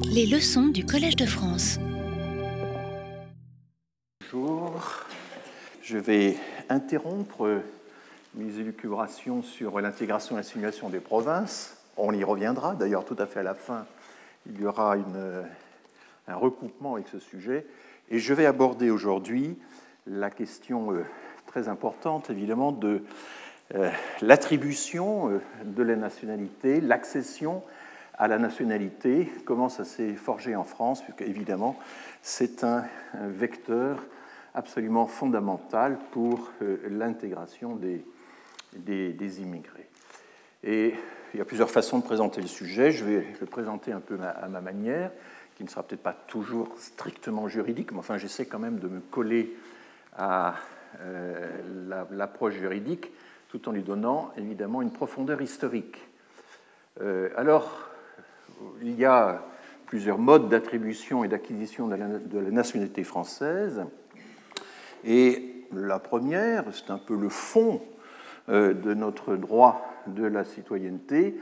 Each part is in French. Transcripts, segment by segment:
Les leçons du Collège de France. Bonjour. Je vais interrompre mes élucubrations sur l'intégration et l'assimilation des provinces. On y reviendra, d'ailleurs tout à fait à la fin, il y aura un recoupement avec ce sujet. Et je vais aborder aujourd'hui la question euh, très importante, évidemment, de euh, l'attribution euh, de la nationalité, l'accession à la nationalité, comment ça s'est forgé en France, puisque évidemment c'est un, vecteur absolument fondamental pour l'intégration des, des, immigrés. Et il y a plusieurs façons de présenter le sujet. Je vais le présenter un peu à ma manière, qui ne sera peut-être pas toujours strictement juridique, mais enfin j'essaie quand même de me coller à euh, l'approche juridique, tout en lui donnant évidemment une profondeur historique. Euh, alors, il y a plusieurs modes d'attribution et d'acquisition de, la nationalité française. Et la première, c'est un peu le fond euh, de notre droit de la citoyenneté,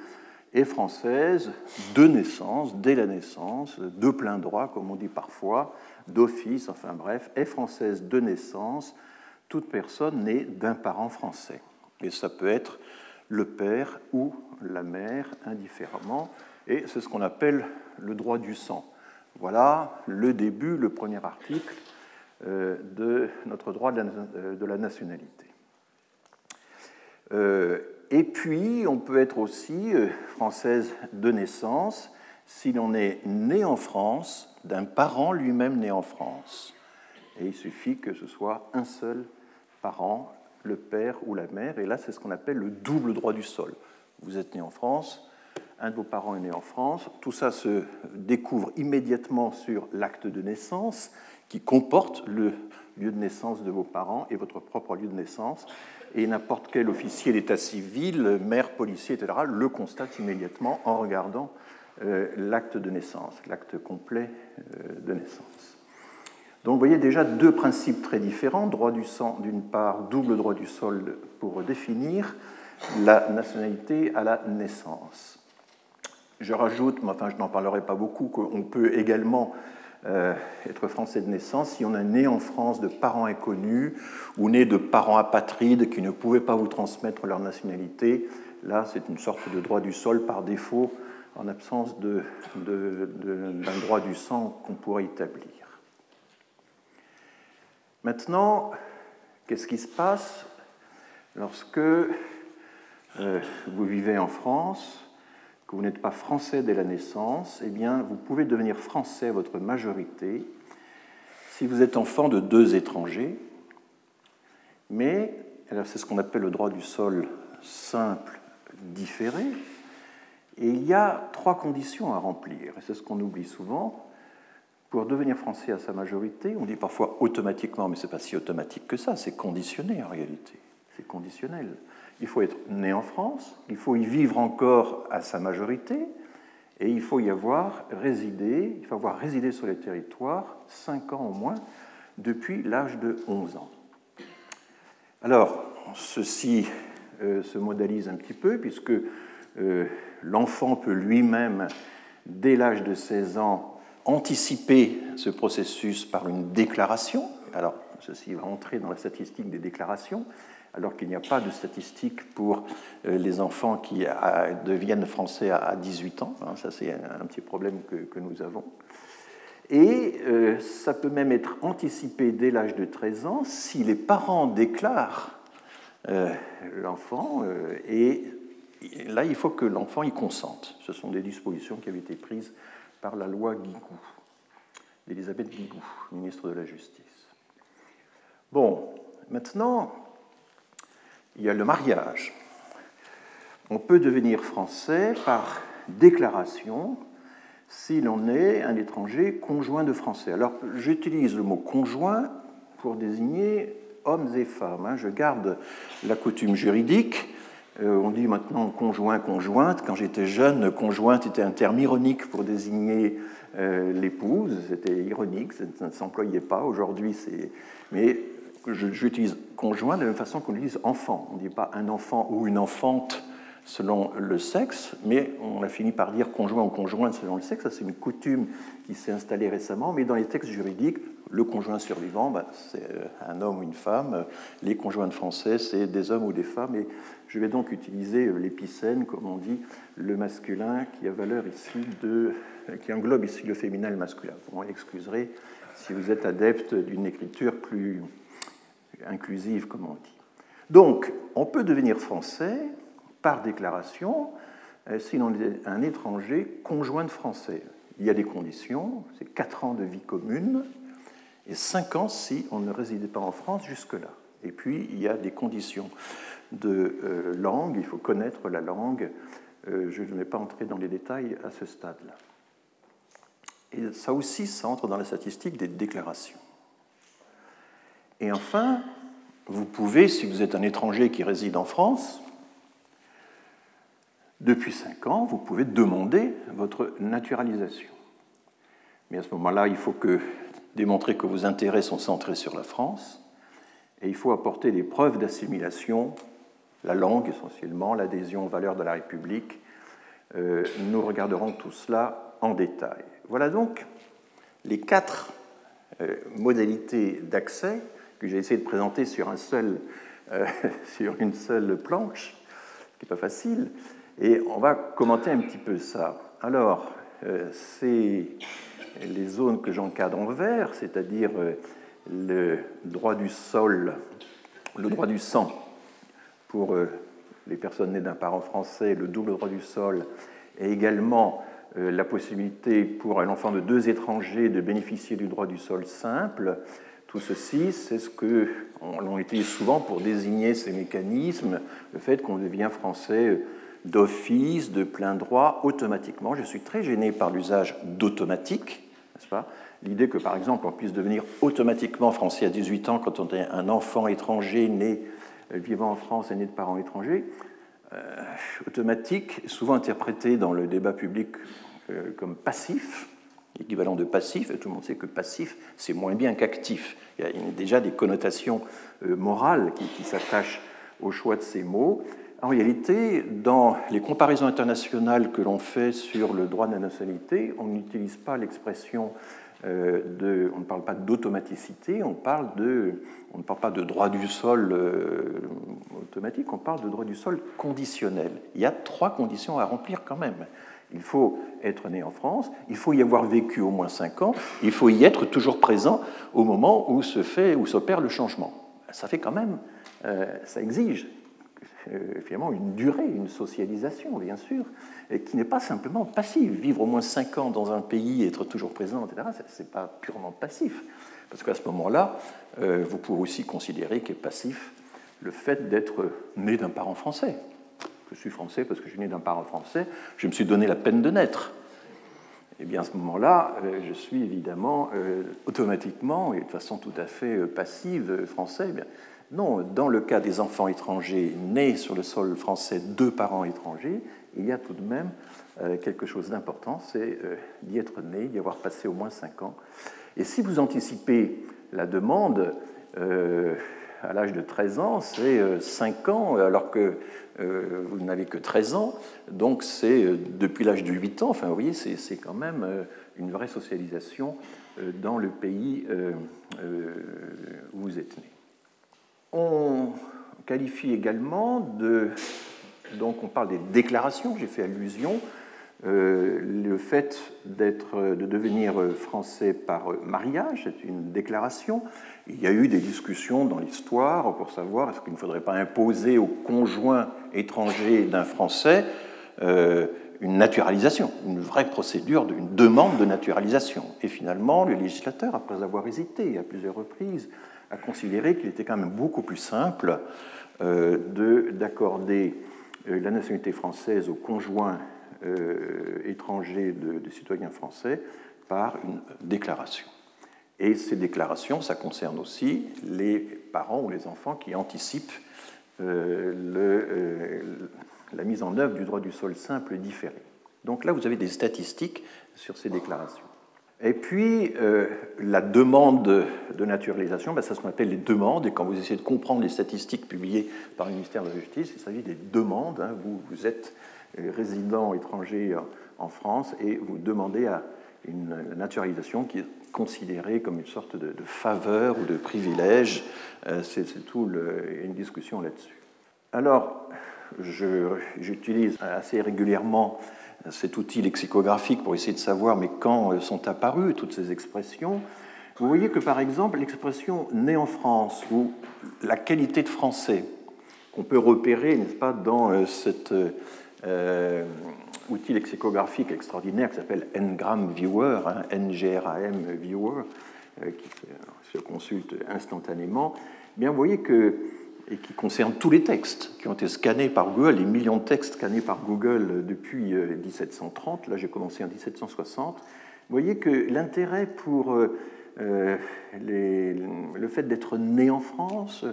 est française de naissance, dès la naissance, de plein droit, comme on dit parfois, d'office, enfin bref, est française de naissance, toute personne née d'un parent français. Et ça peut être le père ou la mère, indifféremment, et c'est ce qu'on appelle le droit du sang. Voilà le début, le premier article euh, de notre droit de la nationalité. Euh, et puis, on peut être aussi euh, française de naissance si l'on est né en France d'un parent lui-même né en France. Et il suffit que ce soit un seul parent, le père ou la mère, et là c'est ce qu'on appelle le double droit du sol. Vous êtes né en France, un de vos parents est né en France, tout ça se découvre immédiatement sur l'acte de naissance qui comporte le lieu de naissance de vos parents et votre propre lieu de naissance, et n'importe quel officier d'état civil, maire, policier, etc., le constate immédiatement en regardant euh, l'acte de naissance, l'acte complet euh, de naissance. Donc vous voyez déjà deux principes très différents, droit du sang d'une part, double droit du sol pour définir la nationalité à la naissance. Je rajoute, mais enfin je n'en parlerai pas beaucoup, qu'on peut également euh, être français de naissance si on est né en France de parents inconnus ou né de parents apatrides qui ne pouvaient pas vous transmettre leur nationalité. Là, c'est une sorte de droit du sol par défaut en absence d'un droit du sang qu'on pourrait établir. Maintenant, qu'est-ce qui se passe lorsque euh, vous vivez en France que vous n'êtes pas français dès la naissance, eh bien, vous pouvez devenir français à votre majorité si vous êtes enfant de deux étrangers. Mais, c'est ce qu'on appelle le droit du sol simple différé. Et il y a trois conditions à remplir, et c'est ce qu'on oublie souvent. Pour devenir français à sa majorité, on dit parfois automatiquement, mais ce n'est pas si automatique que ça, c'est conditionné en réalité. C'est conditionnel il faut être né en France, il faut y vivre encore à sa majorité, et il faut y avoir résidé, il faut avoir résidé sur les territoires 5 ans au moins depuis l'âge de 11 ans. Alors, ceci euh, se modalise un petit peu, puisque euh, l'enfant peut lui-même, dès l'âge de 16 ans, anticiper ce processus par une déclaration. Alors, ceci va entrer dans la statistique des déclarations, alors qu'il n'y a pas de statistiques pour euh, les enfants qui deviennent français à 18 ans. Hein, ça, c'est un petit problème que, nous avons. Et euh, ça peut même être anticipé dès l'âge de 13 ans si les parents déclarent euh, l'enfant et là, il faut que l'enfant y consente. Ce sont des dispositions qui avaient été prises par la loi Guigou, d'Elisabeth Guigou, ministre de la Justice. Bon, maintenant, il y a le mariage. On peut devenir français par déclaration si l'on est un étranger conjoint de français. Alors j'utilise le mot conjoint pour désigner hommes et femmes. Hein. Je garde la coutume juridique. Euh, on dit maintenant conjoint, conjointe. Quand j'étais jeune, conjointe était un terme ironique pour désigner euh, l'épouse. C'était ironique, ça ne s'employait pas. Aujourd'hui, c'est. Mais j'utilise conjoint de la même façon qu'on utilise enfant. On ne dit pas un enfant ou une enfante selon le sexe, mais on a fini par dire conjoint ou conjointe selon le sexe. Ça, c'est une coutume qui s'est installée récemment, mais dans les textes juridiques, le conjoint survivant, bah, c'est euh, un homme ou une femme. Les conjoints de français, c'est des hommes ou des femmes. Et je vais donc utiliser euh, l'épicène, comme on dit, le masculin, qui a valeur ici de, qui englobe ici le féminin et le masculin. Vous m'en excuserez si vous êtes adepte d'une écriture plus inclusive, comme on dit. Donc, on peut devenir français par déclaration euh, si l'on est un étranger conjoint de français. Il y a des conditions, c'est 4 ans de vie commune et 5 ans si on ne résidait pas en France jusque-là. Et puis, il y a des conditions de euh, langue, il faut connaître la langue. Euh, je ne vais pas entrer dans les détails à ce stade-là. Et ça aussi, ça entre dans la statistique des déclarations. Et enfin, vous pouvez, si vous êtes un étranger qui réside en France, depuis cinq ans, vous pouvez demander votre naturalisation. Mais à ce moment-là, il faut que, démontrer que vos intérêts sont centrés sur la France, et il faut apporter des preuves d'assimilation, la langue essentiellement, l'adhésion aux valeurs de la République. Euh, nous regarderons tout cela en détail. Voilà donc les quatre euh, modalités d'accès que j'ai essayé de présenter sur, un seul, euh, sur une seule planche, qui n'est pas facile, et on va commenter un petit peu ça. Alors, euh, c'est les zones que j'encadre en vert, c'est-à-dire euh, le droit du sol, le droit du sang pour les personnes nées d'un parent français, le double droit du sol, et également la possibilité pour un enfant de deux étrangers de bénéficier du droit du sol simple, tout ceci, c'est ce que l'on utilise souvent pour désigner ces mécanismes, le fait qu'on devient français d'office, de plein droit, automatiquement. Je suis très gêné par l'usage d'automatique, n'est-ce pas? L'idée que, par exemple, on puisse devenir automatiquement français à 18 ans quand on est un enfant étranger né vivant en France et né de parents étrangers, euh, automatique, souvent interprété dans le débat public euh, comme passif, équivalent de passif, et tout le monde sait que passif, c'est moins bien qu'actif. Il y a déjà des connotations euh, morales qui, s'attachent au choix de ces mots. En réalité, dans les comparaisons internationales que l'on fait sur le droit de la nationalité, on n'utilise pas l'expression euh, de, on ne parle pas d'automaticité, on parle on ne parle pas de droit du sol euh, automatique, on parle de droit du sol conditionnel. Il y a trois conditions à remplir quand même. Il faut être né en France, il faut y avoir vécu au moins cinq ans, il faut y être toujours présent au moment où se fait, où s'opère le changement. Ça fait quand même, euh, ça exige euh, une durée, une socialisation, bien sûr, qui n'est pas simplement passive. Vivre au moins cinq ans dans un pays, être toujours présent, etc., ce n'est pas purement passif. Parce qu'à ce moment-là, euh, vous pouvez aussi considérer qu'est passif le fait d'être né d'un parent français je suis français parce que je suis né d'un parent français, je me suis donné la peine de naître. Et eh bien à ce moment-là, euh, je suis évidemment euh, automatiquement et de façon tout à fait euh, passive français. Eh non, dans le cas des enfants étrangers nés sur le sol français de parents étrangers, il y a tout de même quelque chose d'important, c'est d'y être né, d'y avoir passé au moins 5 ans. Et si vous anticipez la demande, à l'âge de 13 ans, c'est 5 ans, alors que euh, vous n'avez que 13 ans, donc c'est euh, depuis l'âge de 8 ans, enfin vous voyez, c'est quand même euh, une vraie socialisation dans le pays où vous êtes né. On qualifie également de... Donc on parle des déclarations, j'ai fait allusion, le fait de devenir français par mariage, c'est une déclaration. Il y a eu des discussions dans l'histoire pour savoir est-ce qu'il ne faudrait pas imposer au conjoint étranger d'un Français euh, une naturalisation, une vraie procédure, une demande de naturalisation. Et finalement, le législateur, après avoir hésité à plusieurs reprises, a considéré qu'il était quand même beaucoup plus simple euh, d'accorder euh, la nationalité française aux conjoints étrangers de citoyens français par une déclaration. Et ces déclarations, ça concerne aussi les parents ou les enfants qui anticipent euh, euh, la mise en œuvre du droit du sol simple différé. Donc là, vous avez des statistiques sur ces déclarations. Et puis, euh, la demande de naturalisation, ben, ce qu'on appelle les demandes. Et quand vous essayez de comprendre les statistiques publiées par le ministère de la Justice, il s'agit des demandes. Hein. Vous, êtes euh, résident étranger en France et vous demandez à une naturalisation qui est considérée comme une sorte de, faveur ou de privilège. Euh, c'est tout le, une discussion là-dessus. Alors, j'utilise assez régulièrement cet outil lexicographique pour essayer de savoir mais quand euh, sont apparues toutes ces expressions. Vous voyez que par exemple l'expression né en France ou la qualité de français qu'on peut repérer, n'est-ce pas, dans euh, cet euh, outil lexicographique extraordinaire qui s'appelle Ngram Viewer, hein, NGRAM Viewer, qui se consulte instantanément, eh bien voyez que et qui concerne tous les textes qui ont été scannés par Google, les millions de textes scannés par Google depuis 1730. Euh, Là, j'ai commencé en 1760. Vous voyez que l'intérêt pour euh, euh, le fait d'être né en France,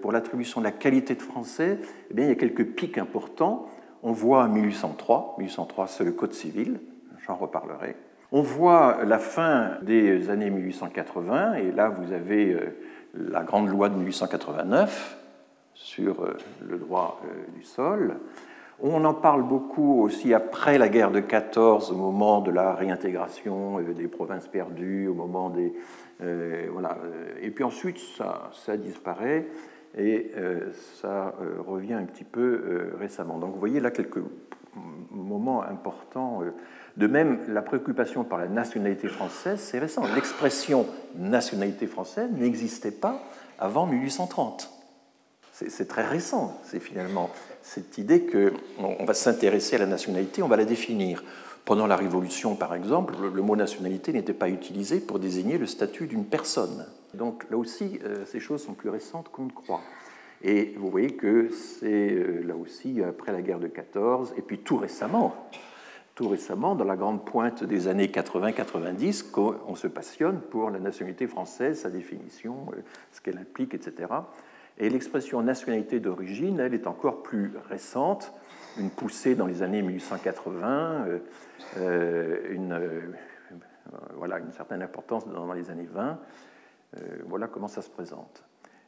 pour l'attribution de la qualité de français, eh bien, il y a quelques pics importants. On voit 1803, 1803 c'est le Code civil, j'en reparlerai. On voit la fin des années 1880, et là vous avez la grande loi de 1889 sur euh, le droit euh, du sol. On en parle beaucoup aussi après la guerre de 14, au moment de la réintégration euh, des provinces perdues, au moment des. voilà. Et puis ensuite, ça disparaît et ça revient un petit peu récemment. Donc vous voyez là quelques moments importants de même, la préoccupation par la nationalité française, c'est récent. L'expression nationalité française n'existait pas avant 1830. C'est très récent, c'est finalement cette idée qu'on va s'intéresser à la nationalité, on va la définir. Pendant la Révolution, par exemple, le mot nationalité n'était pas utilisé pour désigner le statut d'une personne. Donc là aussi, euh, ces choses sont plus récentes qu'on ne croit. Et vous voyez que c'est euh, là aussi après la guerre de 14, et puis tout récemment, tout récemment, dans la grande pointe des années 80-90, qu'on se passionne pour la nationalité française, sa définition, euh, ce qu'elle implique, etc. Et l'expression nationalité d'origine, elle est encore plus récente, une poussée dans les années 1880, euh, euh, une, voilà, une certaine importance dans les années 20. Voilà comment ça se présente.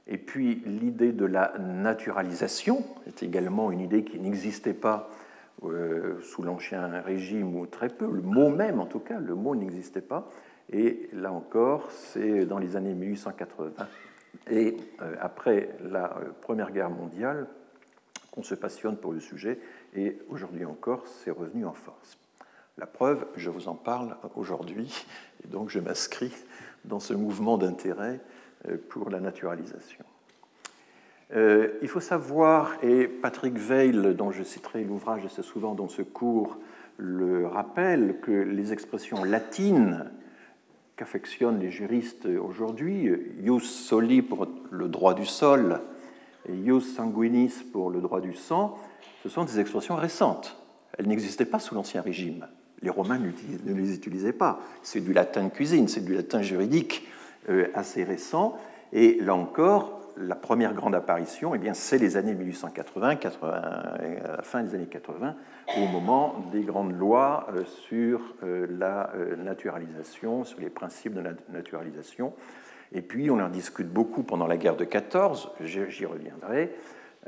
Et puis l'idée de la naturalisation est également une idée qui n'existait pas euh, sous l'ancien régime ou très peu. Le mot même, en tout cas, le mot n'existait pas. Et là encore, c'est dans les années 1880 et euh, après la euh, Première Guerre mondiale qu'on se passionne pour le sujet. Et aujourd'hui encore, c'est revenu en force. La preuve, je vous en parle aujourd'hui, et donc je m'inscris dans ce mouvement d'intérêt pour la naturalisation. Euh, il faut savoir, et Patrick Veil, dont je citerai l'ouvrage assez souvent dans ce cours, le rappelle, que les expressions latines qu'affectionnent les juristes aujourd'hui, ius soli pour le droit du sol et ius sanguinis pour le droit du sang, ce sont des expressions récentes. Elles n'existaient pas sous l'Ancien Régime. Les Romains ne les utilisaient pas. C'est du latin de cuisine, c'est du latin juridique euh, assez récent. Et là encore, la première grande apparition, eh c'est les années 1880, 80, la fin des années 80, au moment des grandes lois euh, sur euh, la naturalisation, sur les principes de la naturalisation. Et puis, on en discute beaucoup pendant la guerre de 14, j'y reviendrai.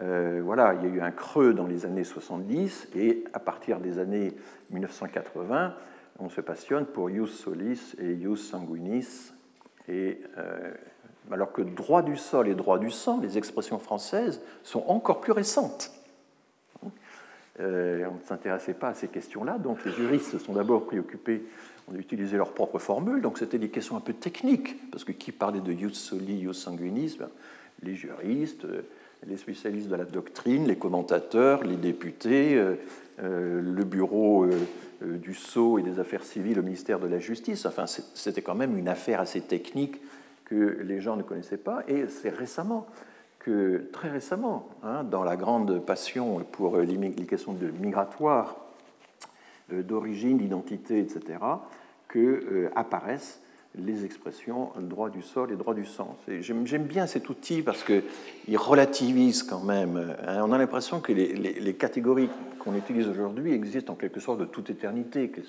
Voilà, il y a eu un creux dans les années 70, et à partir des années 1980, on se passionne pour ius solis et ius sanguinis, et alors que droit du sol et droit du sang, les expressions françaises, sont encore plus récentes. Euh, on ne s'intéressait pas à ces questions-là, donc les juristes se sont d'abord préoccupés d'utiliser leurs propres formules, donc c'était des questions un peu techniques, parce que qui parlait de ius soli, ius sanguinis? Ben, Les juristes, les spécialistes de la doctrine, les commentateurs, les députés, euh, euh, le bureau du sceau et des affaires civiles au ministère de la Justice. Enfin, c'était quand même une affaire assez technique que les gens ne connaissaient pas. Et c'est récemment très récemment, hein, dans la grande passion pour les questions de migratoire, euh, d'origine, d'identité, etc., que euh, apparaissent les expressions droit du sol et droit du sens. J'aime bien cet outil parce qu'il relativise quand même. Hein. On a l'impression que les, catégories qu'on utilise aujourd'hui existent en quelque sorte de toute éternité, qu'elles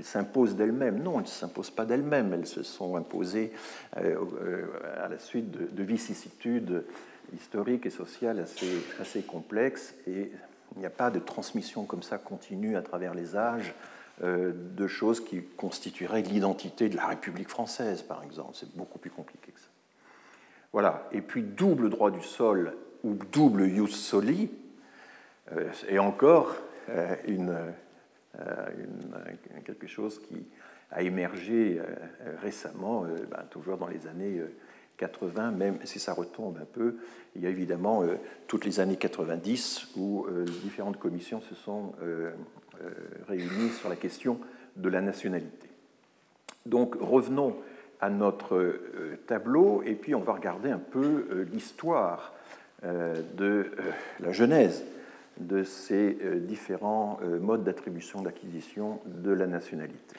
s'imposent d'elles-mêmes. Non, elles ne s'imposent pas d'elles-mêmes, elles se sont imposées euh, euh, à la suite de, vicissitudes historiques et sociales assez, complexes. Et il n'y a pas de transmission comme ça continue à travers les âges de choses qui constitueraient l'identité de la République française, par exemple. C'est beaucoup plus compliqué que ça. Voilà. Et puis double droit du sol ou double ius soli, euh, et encore euh, une, quelque chose qui a émergé récemment, ben, toujours dans les années 80, même si ça retombe un peu. Il y a évidemment toutes les années 90 où différentes commissions se sont euh, réunis sur la question de la nationalité. Donc revenons à notre euh, tableau et puis on va regarder un peu euh, l'histoire de la genèse de ces différents modes d'attribution d'acquisition de la nationalité.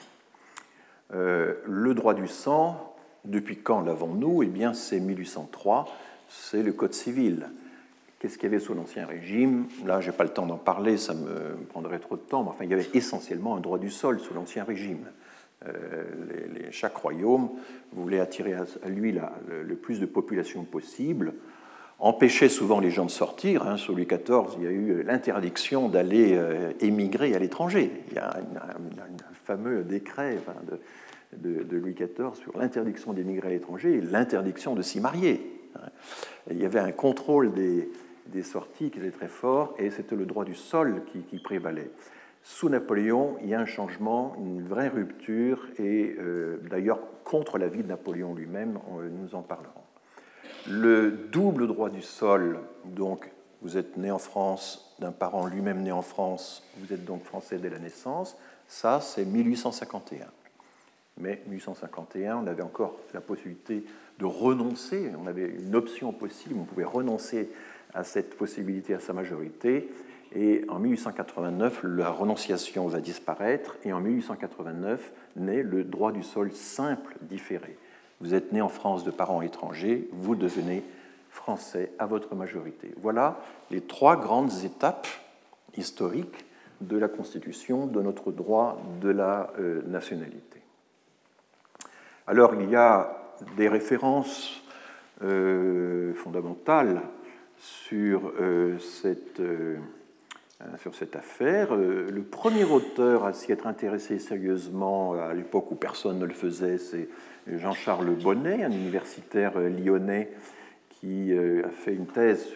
Le droit du sang, depuis quand l'avons-nous? Eh bien, c'est 1803, c'est le Code civil. Qu'est-ce qu'il y avait sous l'Ancien Régime? Là, je n'ai pas le temps d'en parler, ça me prendrait trop de temps, mais enfin, il y avait essentiellement un droit du sol sous l'Ancien Régime. Euh, chaque royaume voulait attirer à, lui le, plus de population possible, empêchait souvent les gens de sortir. Hein. Sous Louis XIV, il y a eu l'interdiction d'aller euh, émigrer à l'étranger. Il y a un, fameux décret de, de, Louis XIV sur l'interdiction d'émigrer à l'étranger et l'interdiction de s'y marier. Il y avait un contrôle des, des sorties qui étaient très forts, et c'était le droit du sol qui, prévalait. Sous Napoléon, il y a un changement, une vraie rupture, et euh, d'ailleurs contre l'avis de Napoléon lui-même, nous en parlerons. Le double droit du sol, donc vous êtes né en France, d'un parent lui-même né en France, vous êtes donc français dès la naissance, ça c'est 1851. Mais 1851, on avait encore la possibilité de renoncer, on avait une option possible, on pouvait renoncer à cette possibilité à sa majorité. Et en 1889, la renonciation va disparaître, et en 1889 naît le droit du sol simple différé. Vous êtes né en France de parents étrangers, vous devenez français à votre majorité. Voilà les trois grandes étapes historiques de la constitution de notre droit de la euh, nationalité. Alors il y a des références euh, fondamentales sur, euh, cette, euh, sur cette affaire. Euh, le premier auteur à s'y être intéressé sérieusement à l'époque où personne ne le faisait, c'est Jean-Charles Bonnet, un universitaire lyonnais qui a fait une thèse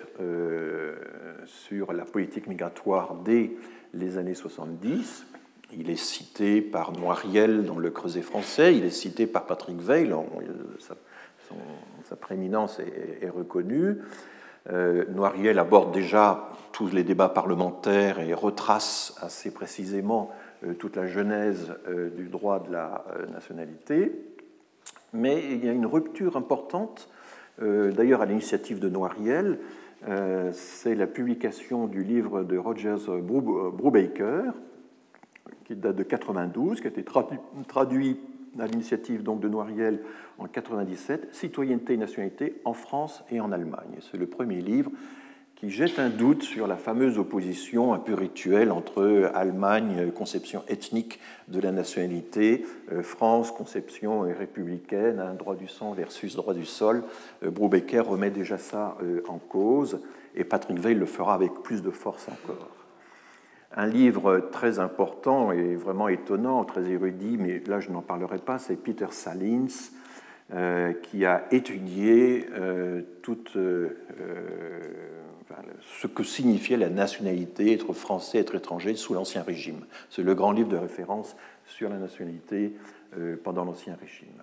sur la politique migratoire dès les années 70. Il est cité par Noiriel dans Le Creuset français, il est cité par Patrick Veil, sa, prééminence est, est reconnue. Euh, Noiriel aborde déjà tous les débats parlementaires et retrace assez précisément euh, toute la genèse euh, du droit de la nationalité. Mais il y a une rupture importante, d'ailleurs à l'initiative de Noiriel, c'est la publication du livre de Rogers Brubaker, qui date de 92, qui a été traduit à l'initiative donc de Noiriel en 97, Citoyenneté et nationalité en France et en Allemagne. C'est le premier livre qui jette un doute sur la fameuse opposition un peu rituelle entre Allemagne, conception ethnique de la nationalité, euh, France, conception républicaine, un droit du sang versus droit du sol. Euh, Brubaker remet déjà ça euh, en cause et Patrick Veil le fera avec plus de force encore. Un livre très important et vraiment étonnant, très érudit, mais là je n'en parlerai pas, c'est Peter Salins, euh, qui a étudié euh, tout euh, ce que signifiait la nationalité, être français, être étranger sous l'Ancien Régime. C'est le grand livre de référence sur la nationalité pendant l'Ancien Régime.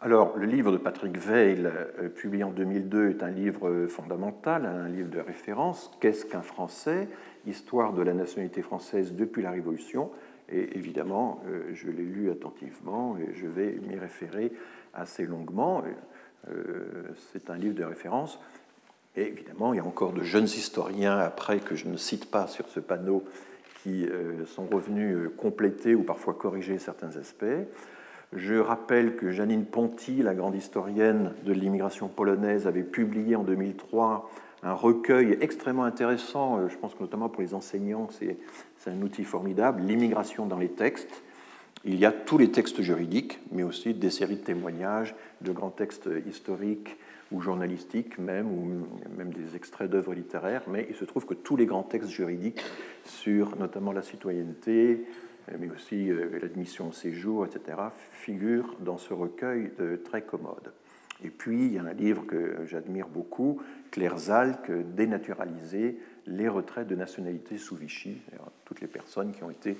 Alors, le livre de Patrick Veil, publié en 2002, est un livre fondamental, un livre de référence. Qu'est-ce qu'un Français? Histoire de la nationalité française depuis la Révolution. Et évidemment, euh, je l'ai lu attentivement et je vais m'y référer assez longuement. Euh, c'est un livre de référence. Et évidemment, il y a encore de jeunes historiens après que je ne cite pas sur ce panneau qui euh, sont revenus compléter ou parfois corriger certains aspects. Je rappelle que Janine Ponty, la grande historienne de l'immigration polonaise, avait publié en 2003 un recueil extrêmement intéressant, euh, je pense que notamment pour les enseignants, c'est un outil formidable, L'immigration dans les textes. Il y a tous les textes juridiques, mais aussi des séries de témoignages, de grands textes historiques ou journalistiques même, ou même des extraits d'œuvres littéraires, mais il se trouve que tous les grands textes juridiques sur notamment la citoyenneté, mais aussi euh, l'admission au séjour, etc., figurent dans ce recueil très commode. Et puis, il y a un livre que j'admire beaucoup, Claire Zalk, Dénaturaliser les retraites de nationalité sous Vichy, toutes les personnes qui ont, été,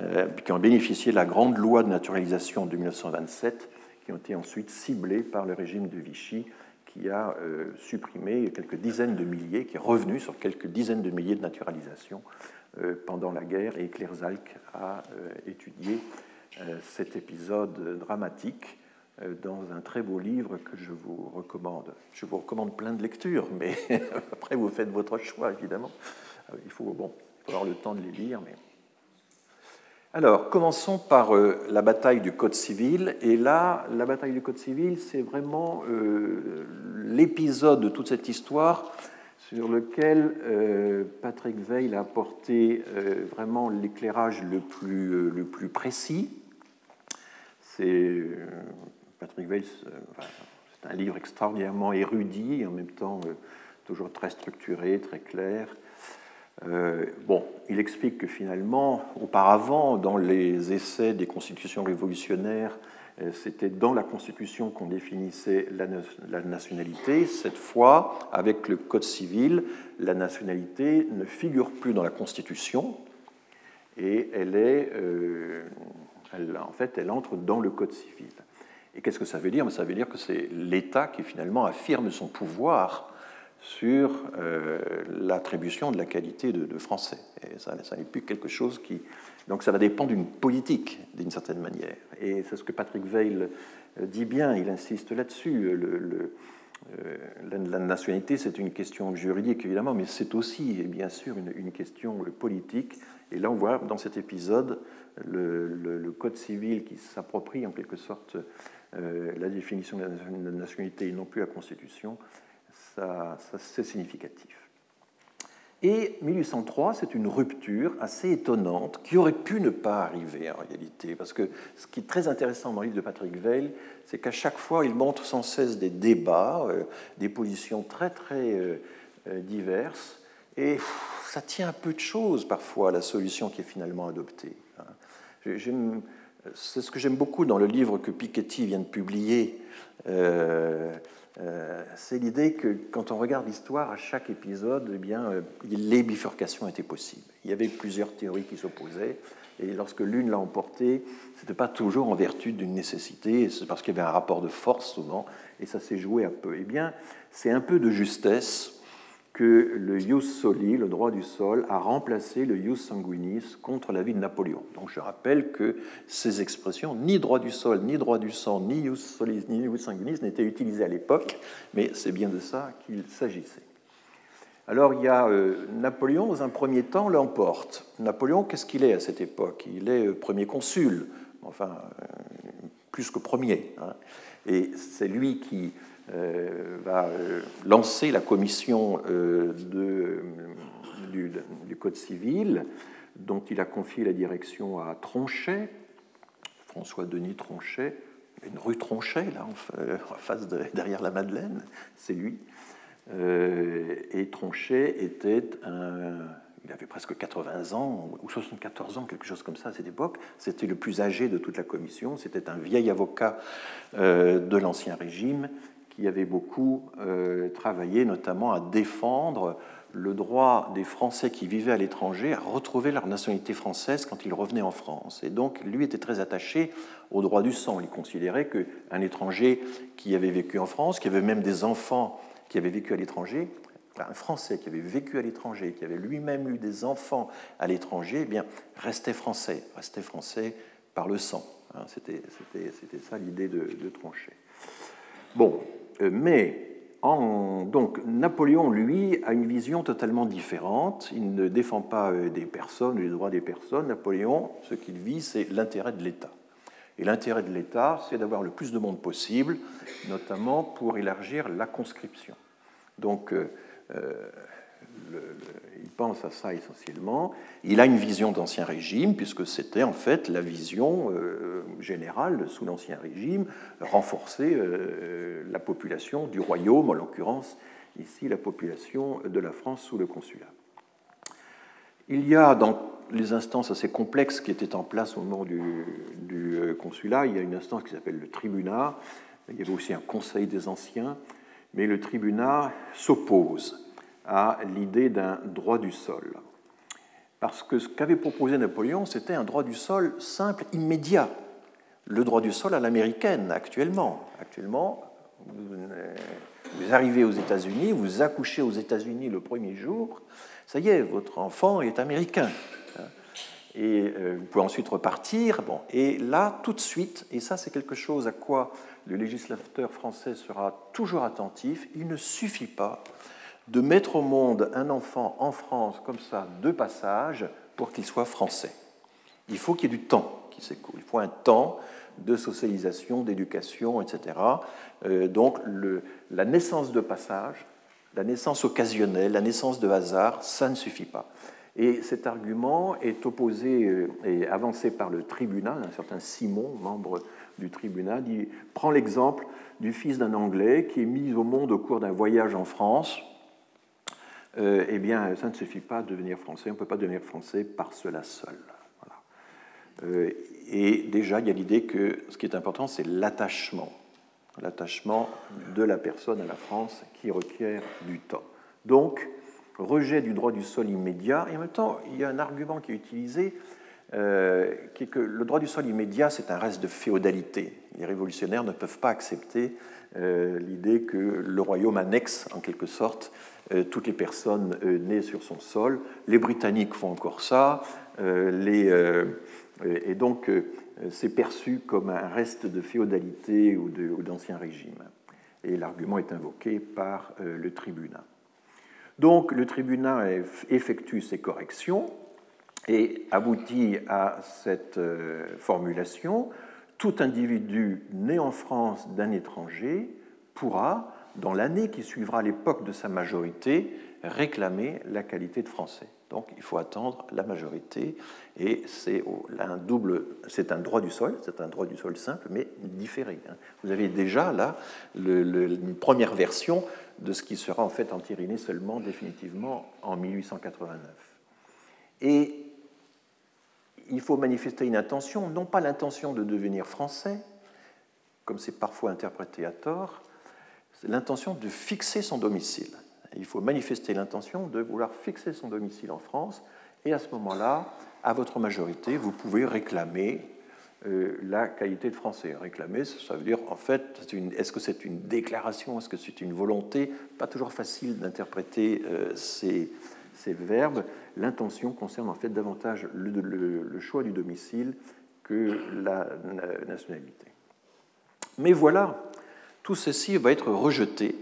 euh, qui ont bénéficié de la grande loi de naturalisation de 1927, qui ont été ensuite ciblées par le régime de Vichy, qui a euh, supprimé quelques dizaines de milliers, qui est revenu sur quelques dizaines de milliers de naturalisations euh, pendant la guerre, et Claire Zalk a étudié cet épisode dramatique dans un très beau livre que je vous recommande. Je vous recommande plein de lectures, mais après vous faites votre choix, évidemment. Euh, il faut, avoir le temps de les lire. Mais... Alors, commençons par euh, la bataille du Code civil. Et là, la bataille du Code civil, c'est vraiment l'épisode de toute cette histoire sur lequel Patrick Veil a apporté vraiment l'éclairage le plus, le plus précis. C'est Patrick Weiss, euh, c'est un livre extraordinairement érudit en même temps euh, toujours très structuré, très clair. Euh, bon, il explique que finalement, auparavant, dans les essais des constitutions révolutionnaires, c'était dans la Constitution qu'on définissait la, nationalité. Cette fois, avec le Code civil, la nationalité ne figure plus dans la Constitution et elle est, en fait, elle entre dans le Code civil. Et qu'est-ce que ça veut dire? Ça veut dire que c'est l'État qui finalement affirme son pouvoir sur euh, l'attribution de la qualité de, français. Et ça, n'est plus quelque chose qui... Donc ça va dépendre d'une politique, d'une certaine manière. Et c'est ce que Patrick Veil euh, dit bien, il insiste là-dessus. Euh, la, nationalité, c'est une question juridique, évidemment, mais c'est aussi, bien sûr, une, question politique. Et là, on voit dans cet épisode le, Code civil qui s'approprie en quelque sorte la définition de la nationalité et non plus la Constitution, ça, c'est significatif. Et 1803, c'est une rupture assez étonnante qui aurait pu ne pas arriver en réalité, parce que ce qui est très intéressant dans le livre de Patrick Veil, c'est qu'à chaque fois, il montre sans cesse des débats, euh, des positions très très euh, diverses, et ça tient un peu de choses parfois à la solution qui est finalement adoptée. Hein. J'aime c'est ce que j'aime beaucoup dans le livre que Piketty vient de publier. Euh, euh, c'est l'idée que quand on regarde l'histoire, à chaque épisode, eh bien, euh, les bifurcations étaient possibles. Il y avait plusieurs théories qui s'opposaient, et lorsque l'une l'a emporté, ce n'était pas toujours en vertu d'une nécessité, c'est parce qu'il y avait un rapport de force souvent, et ça s'est joué un peu. Eh bien, c'est un peu de justesse que le ius soli, le droit du sol, a remplacé le ius sanguinis contre la vie de Napoléon. Donc je rappelle que ces expressions, ni droit du sol, ni droit du sang, ni ius solis, ni ius sanguinis, n'étaient utilisées à l'époque, mais c'est bien de ça qu'il s'agissait. Alors il y a euh, Napoléon, dans un premier temps, l'emporte. Napoléon, qu'est-ce qu'il est à cette époque? Il est euh, premier consul, enfin, euh, plus que premier. Hein. Et c'est lui qui va euh, lancer la commission euh, du, Code civil, dont il a confié la direction à Tronchet, François-Denis Tronchet, une rue Tronchet, là, en face de, derrière la Madeleine, c'est lui. et Tronchet était un, il avait presque 80 ans, ou 74 ans, quelque chose comme ça à cette époque. C'était le plus âgé de toute la commission. C'était un vieil avocat de l'Ancien Régime qui avait beaucoup euh, travaillé notamment à défendre le droit des Français qui vivaient à l'étranger à retrouver leur nationalité française quand ils revenaient en France. Et donc, lui était très attaché au droit du sang. Il considérait qu'un étranger qui avait vécu en France, qui avait même des enfants qui avaient vécu à l'étranger, un Français qui avait vécu à l'étranger, qui avait lui-même eu des enfants à l'étranger, eh bien, restait français, restait français par le sang. Hein, c'était ça l'idée de, de Tronchet. Bon, euh, mais donc Napoléon, lui, a une vision totalement différente. Il ne défend pas euh, des personnes, les droits des personnes. Napoléon, ce qu'il vit, c'est l'intérêt de l'État. Et l'intérêt de l'État, c'est d'avoir le plus de monde possible, notamment pour élargir la conscription. Donc, euh, euh, il pense à ça essentiellement. Il a une vision d'Ancien Régime, puisque c'était en fait la vision euh, générale sous l'Ancien Régime, renforcer la population du royaume, en l'occurrence ici la population de la France sous le consulat. Il y a dans les instances assez complexes qui étaient en place au moment du, du consulat, il y a une instance qui s'appelle le tribunat, il y avait aussi un conseil des anciens, mais le tribunat s'oppose à l'idée d'un droit du sol. Parce que ce qu'avait proposé Napoléon, c'était un droit du sol simple, immédiat. Le droit du sol à l'américaine, actuellement. Actuellement, vous arrivez aux États-Unis, vous accouchez aux États-Unis le premier jour, ça y est, votre enfant est américain. Et euh, vous pouvez ensuite repartir. Bon, et là, tout de suite, et ça c'est quelque chose à quoi le législateur français sera toujours attentif, il ne suffit pas de mettre au monde un enfant en France comme ça, de passage, pour qu'il soit français. Il faut qu'il y ait du temps qui s'écoule. Il faut un temps de socialisation, d'éducation, etc. Euh, donc la naissance de passage, la naissance occasionnelle, la naissance de hasard, ça ne suffit pas. Et cet argument est opposé euh, et avancé par le tribunal, un certain Simon, membre du tribunal, il prend l'exemple du fils d'un Anglais qui est mis au monde au cours d'un voyage en France. Euh, eh bien, ça ne suffit pas de devenir français, on ne peut pas devenir français par cela seul. Euh, et déjà, il y a l'idée que ce qui est important, c'est l'attachement, l'attachement de la personne à la France qui requiert du temps. Donc, rejet du droit du sol immédiat, et en même temps, il y a un argument qui est utilisé, euh, qui est que le droit du sol immédiat, c'est un reste de féodalité. Les révolutionnaires ne peuvent pas accepter l'idée que le royaume annexe, en quelque sorte, toutes les personnes nées sur son sol. Les Britanniques font encore ça, les et donc, euh, c'est perçu comme un reste de féodalité ou d'ancien régime. Et l'argument est invoqué par euh, le tribunat. Donc, le tribunat effectue ses corrections et aboutit à cette euh, formulation tout individu né en France d'un étranger pourra, dans l'année qui suivra l'époque de sa majorité, réclamer la qualité de français. Donc il faut attendre la majorité et c'est un double, c'est un droit du sol, c'est un droit du sol simple mais différé. Hein. Vous avez déjà là une première version de ce qui sera en fait entériné seulement définitivement en 1889. Et il faut manifester une intention, non pas l'intention de devenir français, comme c'est parfois interprété à tort, l'intention de fixer son domicile. Il faut manifester l'intention de vouloir fixer son domicile en France, et à ce moment-là, à votre majorité, vous pouvez réclamer euh, la qualité de français. Réclamer, ça veut dire, en fait, est-ce que c'est une déclaration, est-ce que c'est une volonté? Pas toujours facile d'interpréter euh, ces, verbes. L'intention concerne en fait davantage le choix du domicile que la nationalité. Mais voilà, tout ceci va être rejeté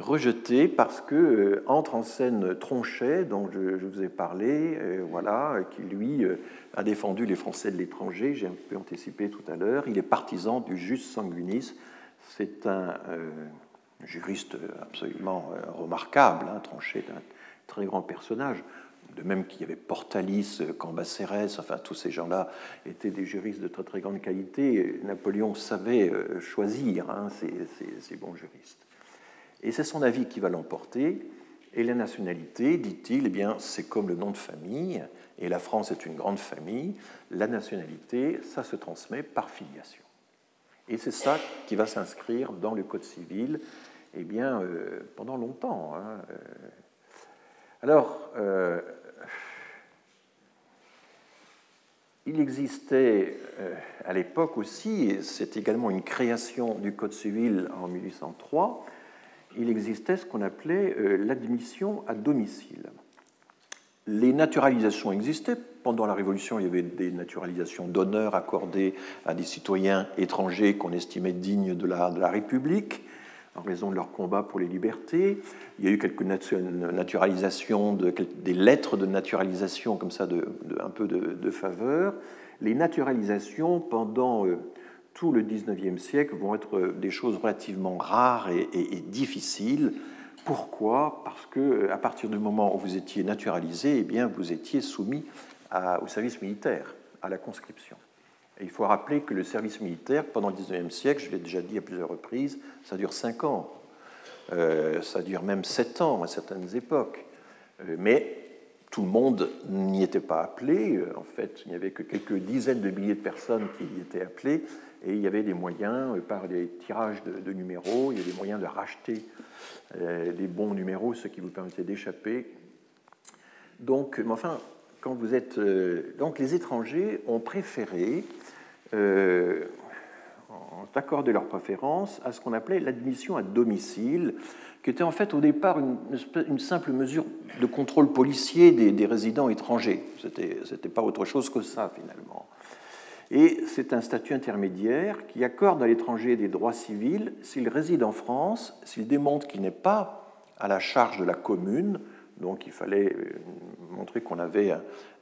rejeté parce que euh, entre en scène Tronchet, dont je, vous ai parlé, euh, voilà, qui lui euh, a défendu les Français de l'étranger, j'ai un peu anticipé tout à l'heure. Il est partisan du juste sanguinis. C'est un juriste absolument remarquable. Hein. Tronchet est un très grand personnage. De même qu'il y avait Portalis, Cambacérès, enfin tous ces gens-là étaient des juristes de très très grande qualité. Napoléon savait choisir hein, ces bons juristes. Et c'est son avis qui va l'emporter. Et la nationalité, dit-il, eh bien, c'est comme le nom de famille, et la France est une grande famille. La nationalité, ça se transmet par filiation. Et c'est ça qui va s'inscrire dans le Code civil eh bien, euh, pendant longtemps. Hein. Euh. Alors, euh, il existait à l'époque aussi, c'est également une création du Code civil en 1803, il existait ce qu'on appelait euh, l'admission à domicile. Les naturalisations existaient. Pendant la Révolution, il y avait des naturalisations d'honneur accordées à des citoyens étrangers qu'on estimait dignes de la, de la, République. En raison de leur combat pour les libertés. Il y a eu quelques naturalisations, des lettres de naturalisation comme ça, de, un peu de, faveur. Les naturalisations pendant euh, tout le XIXe siècle vont être des choses relativement rares et, difficiles. Pourquoi? Parce que à partir du moment où vous étiez naturalisé, eh bien, vous étiez soumis au service militaire, à la conscription. Il faut rappeler que le service militaire, pendant le XIXe siècle, je l'ai déjà dit à plusieurs reprises, ça dure 5 ans. Euh, ça dure même 7 ans à certaines époques. Euh, mais tout le monde n'y était pas appelé. Euh, en fait, il n'y avait que quelques dizaines de milliers de personnes qui y étaient appelées. Et il y avait des moyens, par des tirages de, numéros, il y avait des moyens de racheter des bons numéros, ce qui vous permettait d'échapper. Donc, mais enfin, quand vous êtes. donc, les étrangers ont préféré euh, ont accordé leur préférence à ce qu'on appelait l'admission à domicile, qui était en fait au départ une, simple mesure de contrôle policier des, résidents étrangers. Ce n'était pas autre chose que ça finalement. Et c'est un statut intermédiaire qui accorde à l'étranger des droits civils s'il réside en France, s'il démontre qu'il n'est pas à la charge de la commune, donc il fallait euh, montrer qu'on avait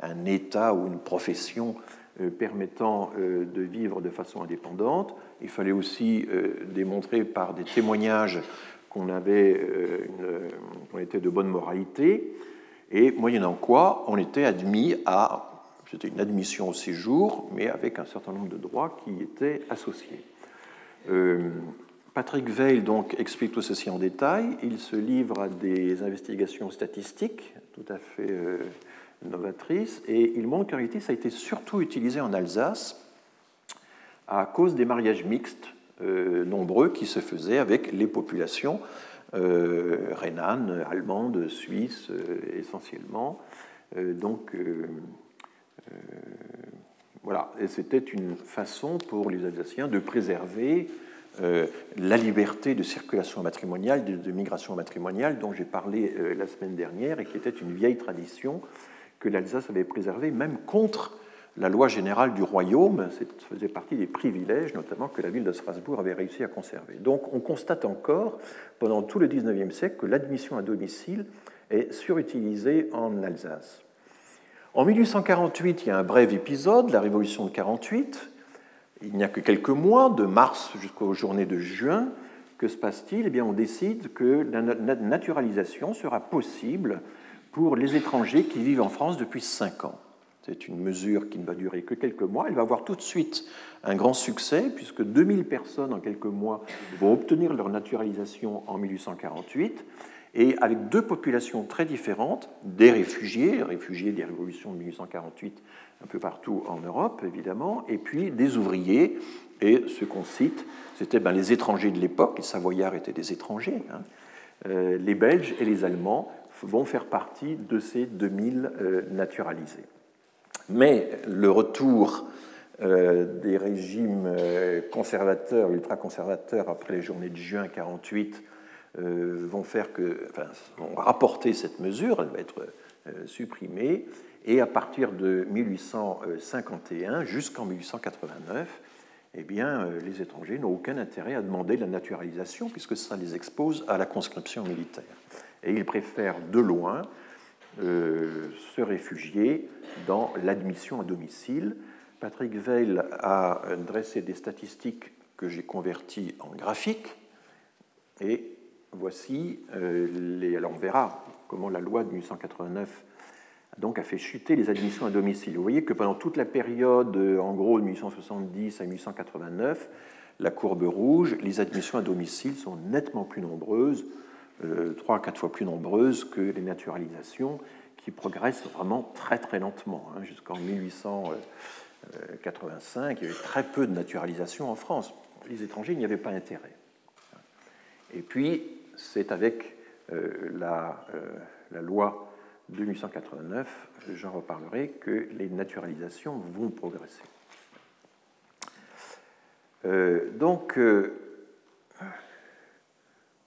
un État ou une profession euh, permettant euh, de vivre de façon indépendante. Il fallait aussi démontrer par des témoignages qu'on avait qu'on était de bonne moralité, et moyennant quoi on était admis à, c'était une admission au séjour, mais avec un certain nombre de droits qui étaient associés. Patrick Veil donc explique tout ceci en détail. Il se livre à des investigations statistiques tout à fait novatrice, et il montre qu'en réalité, ça a été surtout utilisé en Alsace à cause des mariages mixtes euh, nombreux qui se faisaient avec les populations euh, rhénanes, allemandes, suisses euh, essentiellement. donc voilà, et c'était une façon pour les Alsaciens de préserver la liberté de circulation matrimoniale, de, migration matrimoniale dont j'ai parlé la semaine dernière et qui était une vieille tradition que l'Alsace avait préservé, même contre la loi générale du royaume. Ça faisait partie des privilèges, notamment que la ville de Strasbourg avait réussi à conserver. Donc on constate encore, pendant tout le XIXe siècle, que l'admission à domicile est surutilisée en Alsace. En 1848, il y a un bref épisode, la Révolution de 48. Il n'y a que quelques mois, de mars jusqu'aux journées de juin. Que se passe-t-il? Eh bien, on décide que la naturalisation sera possible pour les étrangers qui vivent en France depuis cinq ans. C'est une mesure qui ne va durer que quelques mois. Elle va avoir tout de suite un grand succès, puisque 2000 personnes en quelques mois vont obtenir leur naturalisation en 1848, et avec deux populations très différentes, des réfugiés, réfugiés des révolutions de 1848 un peu partout en Europe, évidemment, et puis des ouvriers. Et ce qu'on cite, c'était ben, les étrangers de l'époque, les Savoyards étaient des étrangers, hein, euh, les Belges et les Allemands vont faire partie de ces 2000 euh, naturalisés. Mais le retour euh, des régimes euh, conservateurs, ultra-conservateurs, après les journées de juin 48, vont faire que, enfin, vont rapporter cette mesure, elle va être supprimée, et à partir de 1851 jusqu'en 1889, eh bien, les étrangers n'ont aucun intérêt à demander la naturalisation, puisque ça les expose à la conscription militaire et ils préfèrent de loin euh, se réfugier dans l'admission à domicile. Patrick Veil a dressé des statistiques que j'ai converties en graphiques, et voici euh, les. Alors on verra comment la loi de 1889 donc a fait chuter les admissions à domicile. Vous voyez que pendant toute la période, en gros de 1870 à 1889, la courbe rouge, les admissions à domicile sont nettement plus nombreuses euh, trois à quatre fois plus nombreuses que les naturalisations, qui progressent vraiment très très lentement. Hein. Jusqu'en 1885, il y avait très peu de naturalisations en France. Les étrangers n'y avaient pas intérêt. Et puis, c'est avec euh, la, euh, la, loi de 1889, j'en reparlerai, que les naturalisations vont progresser. donc,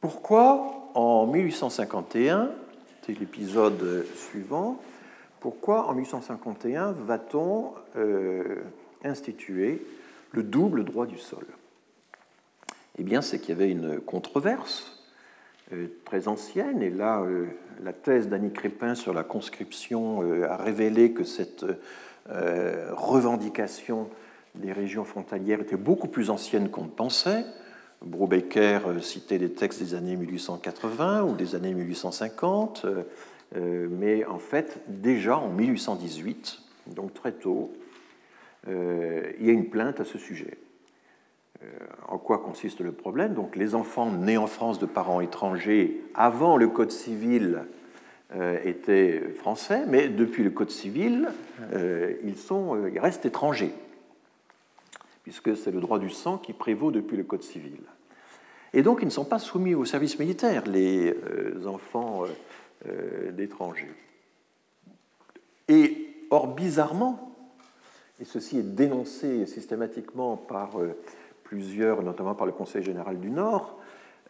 pourquoi en 1851, c'est l'épisode suivant, pourquoi en 1851 va-t-on euh, instituer le double droit du sol? Eh bien, c'est qu'il y avait une controverse très ancienne, et là, la thèse d'Annie Crépin sur la conscription a révélé que cette revendication des régions frontalières était beaucoup plus ancienne qu'on ne pensait. Brubaker citait des textes des années 1880 ou des années 1850, mais en fait, déjà en 1818, donc très tôt, euh, il y a une plainte à ce sujet. Euh, en quoi consiste le problème? Donc, les enfants nés en France de parents étrangers avant le Code civil euh, étaient français, mais depuis le Code civil, ils, sont, ils restent étrangers, puisque c'est le droit du sang qui prévaut depuis le Code civil. Et donc, ils ne sont pas soumis au service militaire, les enfants d'étrangers. Et or, bizarrement, et ceci est dénoncé systématiquement par euh, plusieurs, notamment par le Conseil général du Nord,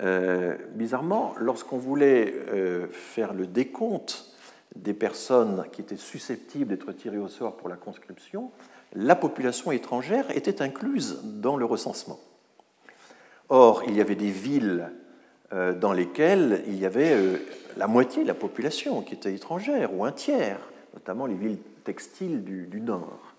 euh, bizarrement, lorsqu'on voulait euh, faire le décompte des personnes qui étaient susceptibles d'être tirées au sort pour la conscription, la population étrangère était incluse dans le recensement. Or, il y avait des villes dans lesquelles il y avait la moitié de la population qui était étrangère, ou un tiers, notamment les villes textiles du Nord.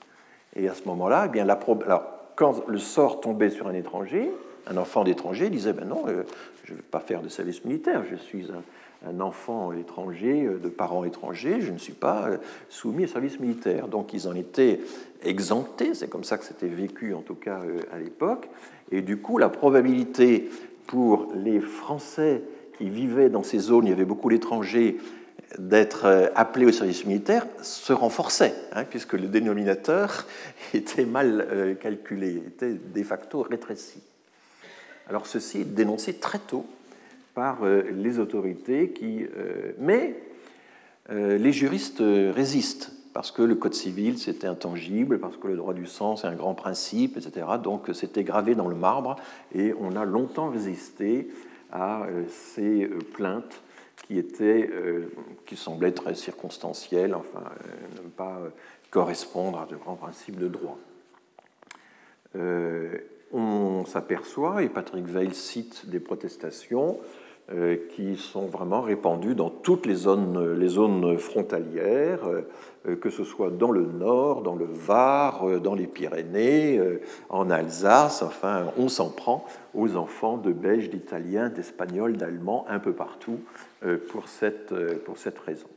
Et à ce moment-là, eh bien, la Alors, quand le sort tombait sur un étranger, un enfant d'étranger disait ben non, euh, je ne vais pas faire de service militaire, je suis un, enfant étranger, euh, de parents étrangers, je ne suis pas euh, soumis au service militaire. Donc ils en étaient exemptés, c'est comme ça que c'était vécu en tout cas à l'époque. Et du coup, la probabilité pour les Français qui vivaient dans ces zones, il y avait beaucoup d'étrangers, d'être euh, appelé au service militaire se renforçait, hein, puisque le dénominateur était mal euh, calculé, était de facto rétréci. Alors ceci est dénoncé très tôt par euh, les autorités, qui, mais les juristes résistent, parce que le Code civil, c'était intangible, parce que le droit du sang, c'est un grand principe, etc. Donc c'était gravé dans le marbre, et on a longtemps résisté à ces plaintes qui, était, euh, qui semblait très circonstanciel, enfin, euh, ne pas correspondre à de grands principes de droit. Euh, on s'aperçoit, et Patrick Veil cite des protestations qui sont vraiment répandues dans toutes les zones, les zones frontalières, que ce soit dans le Nord, dans le Var, dans les Pyrénées, en Alsace, enfin, on s'en prend aux enfants de Belges, d'Italiens, d'Espagnols, d'Allemands, un peu partout, euh, pour cette, euh, pour cette raison.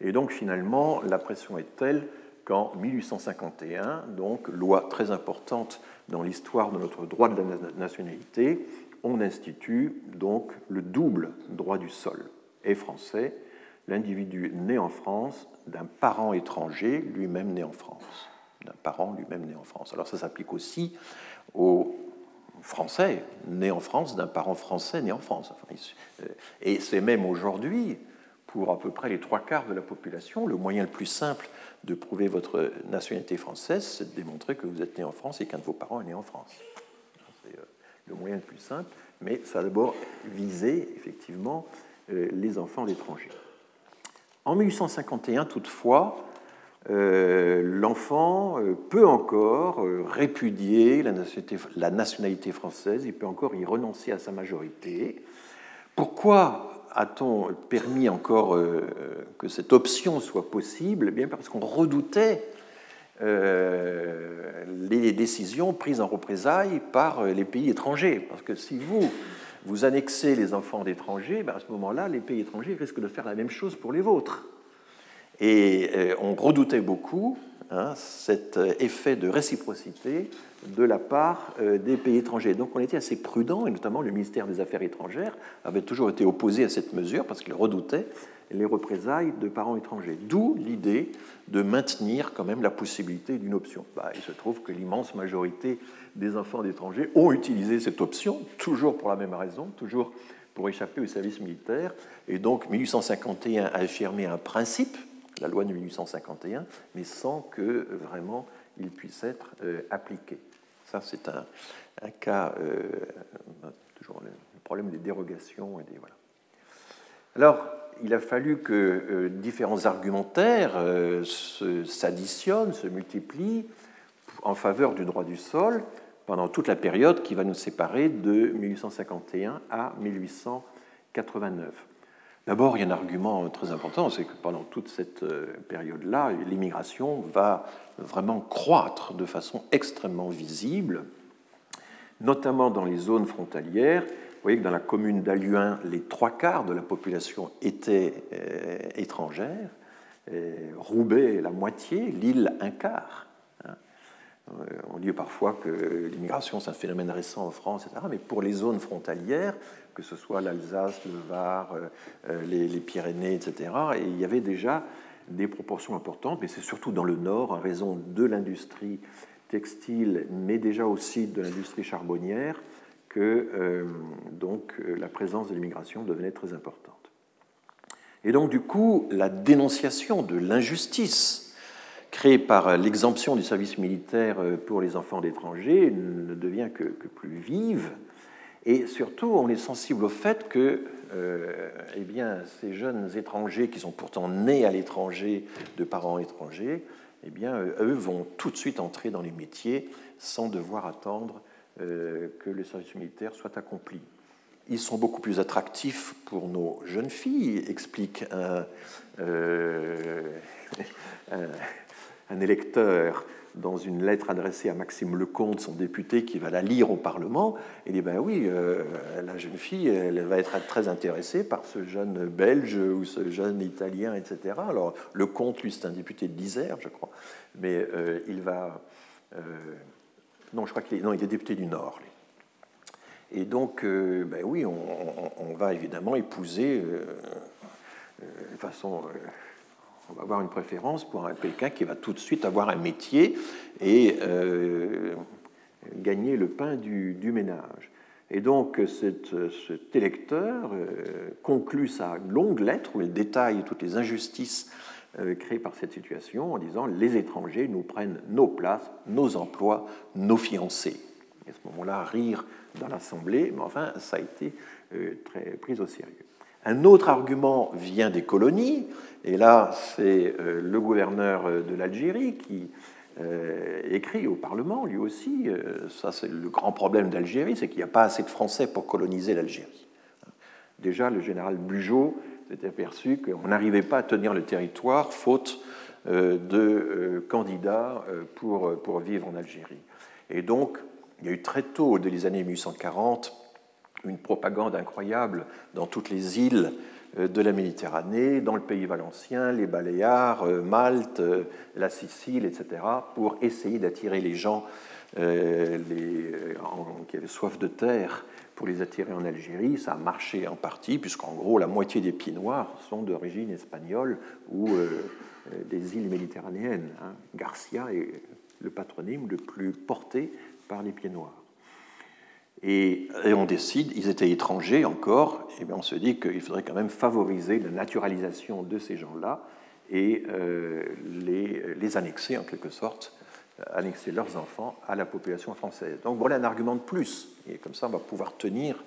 Et donc finalement, la pression est telle qu'en 1851, donc loi très importante dans l'histoire de notre droit de la nationalité, on institue donc le double droit du sol et français, l'individu né en France d'un parent étranger lui-même né en France, d'un parent lui-même né en France. Alors ça s'applique aussi aux français né en France d'un parent français né en France. Euh, et c'est même aujourd'hui, pour à peu près les trois quarts de la population, le moyen le plus simple de prouver votre nationalité française, c'est de démontrer que vous êtes né en France et qu'un de vos parents est né en France. C'est euh, le moyen le plus simple, mais ça a d'abord visé effectivement euh, les enfants d'étrangers. En 1851, toutefois, euh, l'enfant euh, peut encore euh, répudier la nationalité, française, il peut encore y renoncer à sa majorité. Pourquoi a-t-on permis encore que cette option soit possible? Eh Bien parce qu'on redoutait les décisions prises en représailles par les pays étrangers. Parce que si vous vous annexez les enfants d'étrangers, ben, à ce moment-là, les pays étrangers risquent de faire la même chose pour les vôtres. Et euh, on redoutait beaucoup hein, cet euh, effet de réciprocité de la part euh, des pays étrangers. Donc on était assez prudent, et notamment le ministère des Affaires étrangères avait toujours été opposé à cette mesure parce qu'il redoutait les représailles de parents étrangers. D'où l'idée de maintenir quand même la possibilité d'une option. Bah, il se trouve que l'immense majorité des enfants d'étrangers ont utilisé cette option, toujours pour la même raison, toujours pour échapper au service militaire. Et donc 1851 a affirmé un principe la loi de 1851, mais sans que vraiment il puisse être euh, appliqué. Ça, c'est un, cas, euh, toujours le problème des dérogations. Et des, voilà. Alors, il a fallu que euh, différents argumentaires s'additionnent, se multiplient en faveur du droit du sol pendant toute la période qui va nous séparer de 1851 à 1889. D'abord, il y a un argument très important, c'est que pendant toute cette euh, période-là, l'immigration va vraiment croître de façon extrêmement visible, notamment dans les zones frontalières. Vous voyez que dans la commune d'Aluin, les trois quarts de la population étaient euh, étrangères, Roubaix la moitié, Lille un quart. Euh, on dit parfois que l'immigration c'est un phénomène récent en France, etc. Mais pour les zones frontalières, que ce soit l'Alsace, le Var, euh, euh, les, Pyrénées, etc., et il y avait déjà des proportions importantes, mais c'est surtout dans le nord, en raison de l'industrie textile, mais déjà aussi de l'industrie charbonnière, que donc, la présence de l'immigration devenait très importante. Et donc, du coup, la dénonciation de l'injustice créée par l'exemption du service militaire pour les enfants d'étrangers ne devient que, plus vive. Et surtout, on est sensible au fait que euh, eh bien, ces jeunes étrangers qui sont pourtant nés à l'étranger de parents étrangers, eh bien, eux vont tout de suite entrer dans les métiers sans devoir attendre euh, que le service militaire soit accompli ils sont beaucoup plus attractifs pour nos jeunes filles, explique euh, un, électeur dans une lettre adressée à Maxime Lecomte, son député, qui va la lire au Parlement. Il dit ben oui, euh, la jeune fille, elle va être très intéressée par ce jeune Belge ou ce jeune Italien, etc. Alors Lecomte, lui, c'est un député de l'Isère, je crois, mais euh, il va... non, je crois qu'il est, non, il est député du Nord. Lui. Et donc, euh, ben oui, on, va évidemment épouser euh, euh, de façon. On va avoir une préférence pour quelqu'un qui va tout de suite avoir un métier et gagner le pain du, ménage. Et donc, cet, électeur conclut sa longue lettre où il détaille toutes les injustices créées par cette situation en disant Les étrangers nous prennent nos places, nos emplois, nos fiancés. Et à ce moment-là, rire dans l'Assemblée, mais enfin, ça a été euh, très pris au sérieux. Un autre argument vient des colonies, et là, c'est euh, le gouverneur euh, de l'Algérie qui écrit au Parlement, lui aussi. Ça, c'est le grand problème d'Algérie, c'est qu'il n'y a pas assez de Français pour coloniser l'Algérie. Déjà, le général Bugeaud s'était aperçu qu'on n'arrivait pas à tenir le territoire faute de candidats pour, pour vivre en Algérie. Et donc, il y a eu très tôt, dès les années 1840, une propagande incroyable dans toutes les îles euh, de la Méditerranée, dans le pays valencien, les Baléares, euh, Malte, euh, la Sicile, etc., pour essayer d'attirer les gens qui avaient soif de terre pour les attirer en Algérie. Ça a marché en partie, puisqu'en gros, la moitié des pieds noirs sont d'origine espagnole ou des îles méditerranéennes. Hein. Garcia est le patronyme le plus porté par les pieds noirs. Et, on décide, ils étaient étrangers encore, et bien on se dit qu'il faudrait quand même favoriser la naturalisation de ces gens-là et euh, les, les, annexer en quelque sorte, euh, annexer leurs enfants à la population française. Donc voilà un argument de plus, et comme ça on va pouvoir tenir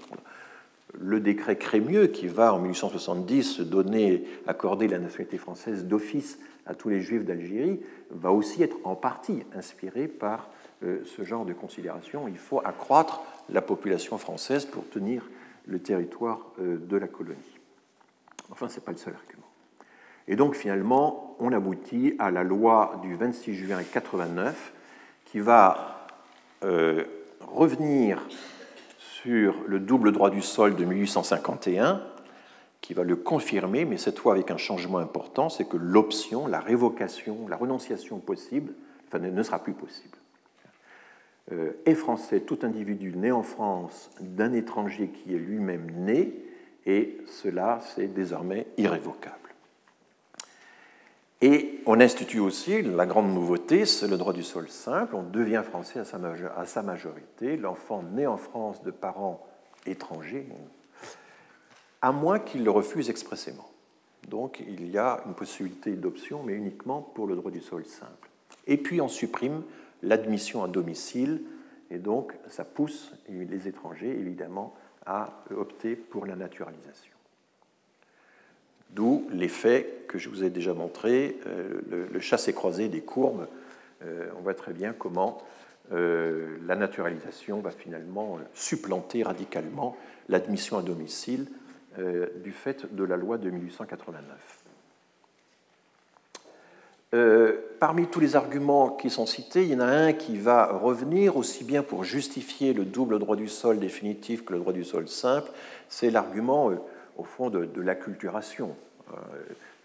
le décret Crémieux qui va en 1870 donner, accorder la nationalité française d'office à tous les juifs d'Algérie, va aussi être en partie inspiré par ce genre de considération. Il faut accroître la population française pour tenir le territoire euh, de la colonie. Enfin, ce n'est pas le seul argument. Et donc, finalement, on aboutit à la loi du 26 juin 89 qui va euh, revenir sur le double droit du sol de 1851, qui va le confirmer, mais cette fois avec un changement important, c'est que l'option, la révocation, la renonciation possible, enfin, ne sera plus possible. Euh, est français tout individu né en France d'un étranger qui est lui-même né, et cela, c'est désormais irrévocable. Et on institue aussi, la grande nouveauté, c'est le droit du sol simple, on devient français à sa majorité, l'enfant né en France de parents étrangers, à moins qu'il le refuse expressément. Donc il y a une possibilité d'option, mais uniquement pour le droit du sol simple. Et puis on supprime l'admission à domicile, et donc ça pousse les étrangers, évidemment, à opter pour la naturalisation. D'où l'effet que je vous ai déjà montré, euh, le, chassé-croisé des courbes. Euh, on voit très bien comment la naturalisation va finalement supplanter radicalement l'admission à domicile du fait de la loi de 1889. Euh, parmi tous les arguments qui sont cités, il y en a un qui va revenir aussi bien pour justifier le double droit du sol définitif que le droit du sol simple. C'est l'argument, euh, au fond, de, l'acculturation. Euh,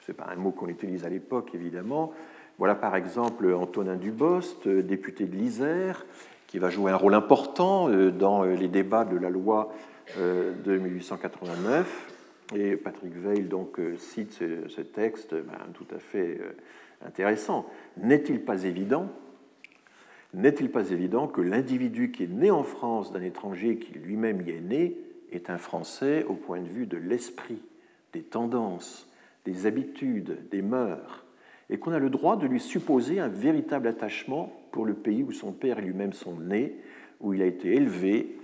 Ce n'est pas un mot qu'on utilise à l'époque, évidemment. Voilà par exemple Antonin Dubost, député de l'Isère, qui va jouer un rôle important dans les débats de la loi de 1889. Et Patrick Veil donc, cite ce, texte ben, tout à fait intéressant. N'est-il pas évident N'est-il pas évident que l'individu qui est né en France d'un étranger qui lui-même y est né est un Français au point de vue de l'esprit, des tendances, des habitudes, des mœurs, et qu'on a le droit de lui supposer un véritable attachement pour le pays où son père et lui-même sont nés, où il a été élevé,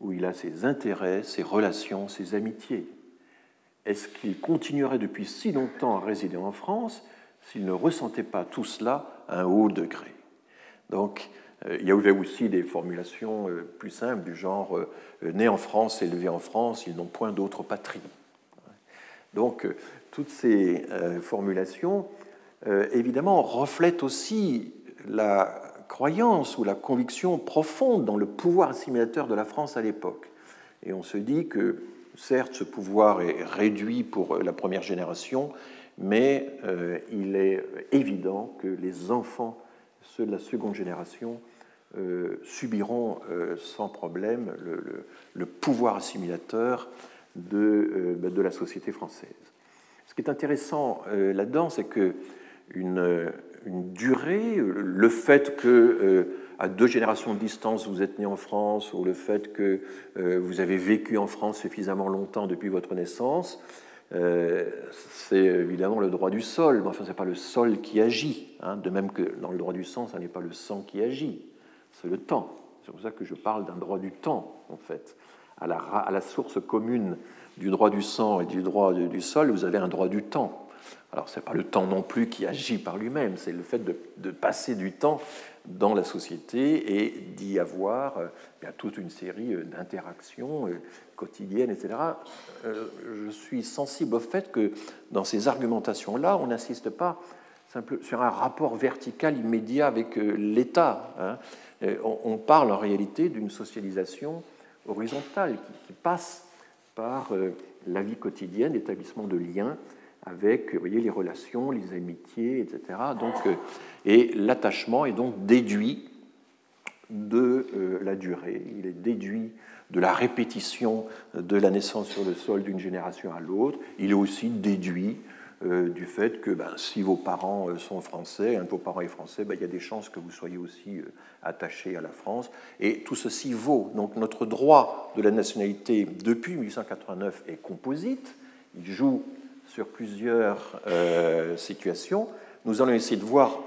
où il a ses intérêts, ses relations, ses amitiés? Est-ce qu'il continuerait depuis si longtemps à résider en France s'il ne ressentait pas tout cela à un haut degré. Donc, euh, il y avait aussi des formulations euh, plus simples du genre euh, né en France, élevé en France, ils n'ont point d'autre patrie. Donc, toutes ces formulations, évidemment, reflètent aussi la croyance ou la conviction profonde dans le pouvoir assimilateur de la France à l'époque. Et on se dit que, certes, ce pouvoir est réduit pour la première génération, mais euh, il est évident que les enfants, ceux de la seconde génération, euh, subiront euh, sans problème le, pouvoir assimilateur de, de, la société française. Ce qui est intéressant là-dedans, c'est que une, durée, le fait que à deux générations de distance vous êtes né en France, ou le fait que vous avez vécu en France suffisamment longtemps depuis votre naissance, euh, c'est évidemment le droit du sol, mais enfin, ce n'est pas le sol qui agit. Hein. de même que dans le droit du sang, ce n'est pas le sang qui agit, c'est le temps. C'est pour ça que je parle d'un droit du temps, en fait. À la, source commune du droit du sang et du droit du, sol, vous avez un droit du temps. Alors, ce n'est pas le temps non plus qui agit par lui-même, c'est le fait de, passer du temps dans la société et d'y avoir euh, bien, toute une série euh, d'interactions quotidienne, etc., euh, je suis sensible au fait que dans ces argumentations-là, on n'insiste pas sur un rapport vertical immédiat avec euh, l'État. Hein. On parle en réalité d'une socialisation horizontale qui passe par euh, la vie quotidienne, l'établissement de liens avec vous voyez, les relations, les amitiés, etc. Donc, et l'attachement est donc déduit de la durée, il est déduit de la répétition de la naissance sur le sol d'une génération à l'autre. Il est aussi déduit euh, du fait que ben, si vos parents euh, sont français, un de vos parents est français, ben, il y a des chances que vous soyez aussi euh, attaché à la France. Et tout ceci vaut. Donc notre droit de la nationalité depuis 1889 est composite. Il joue sur plusieurs situations. Nous allons essayer de voir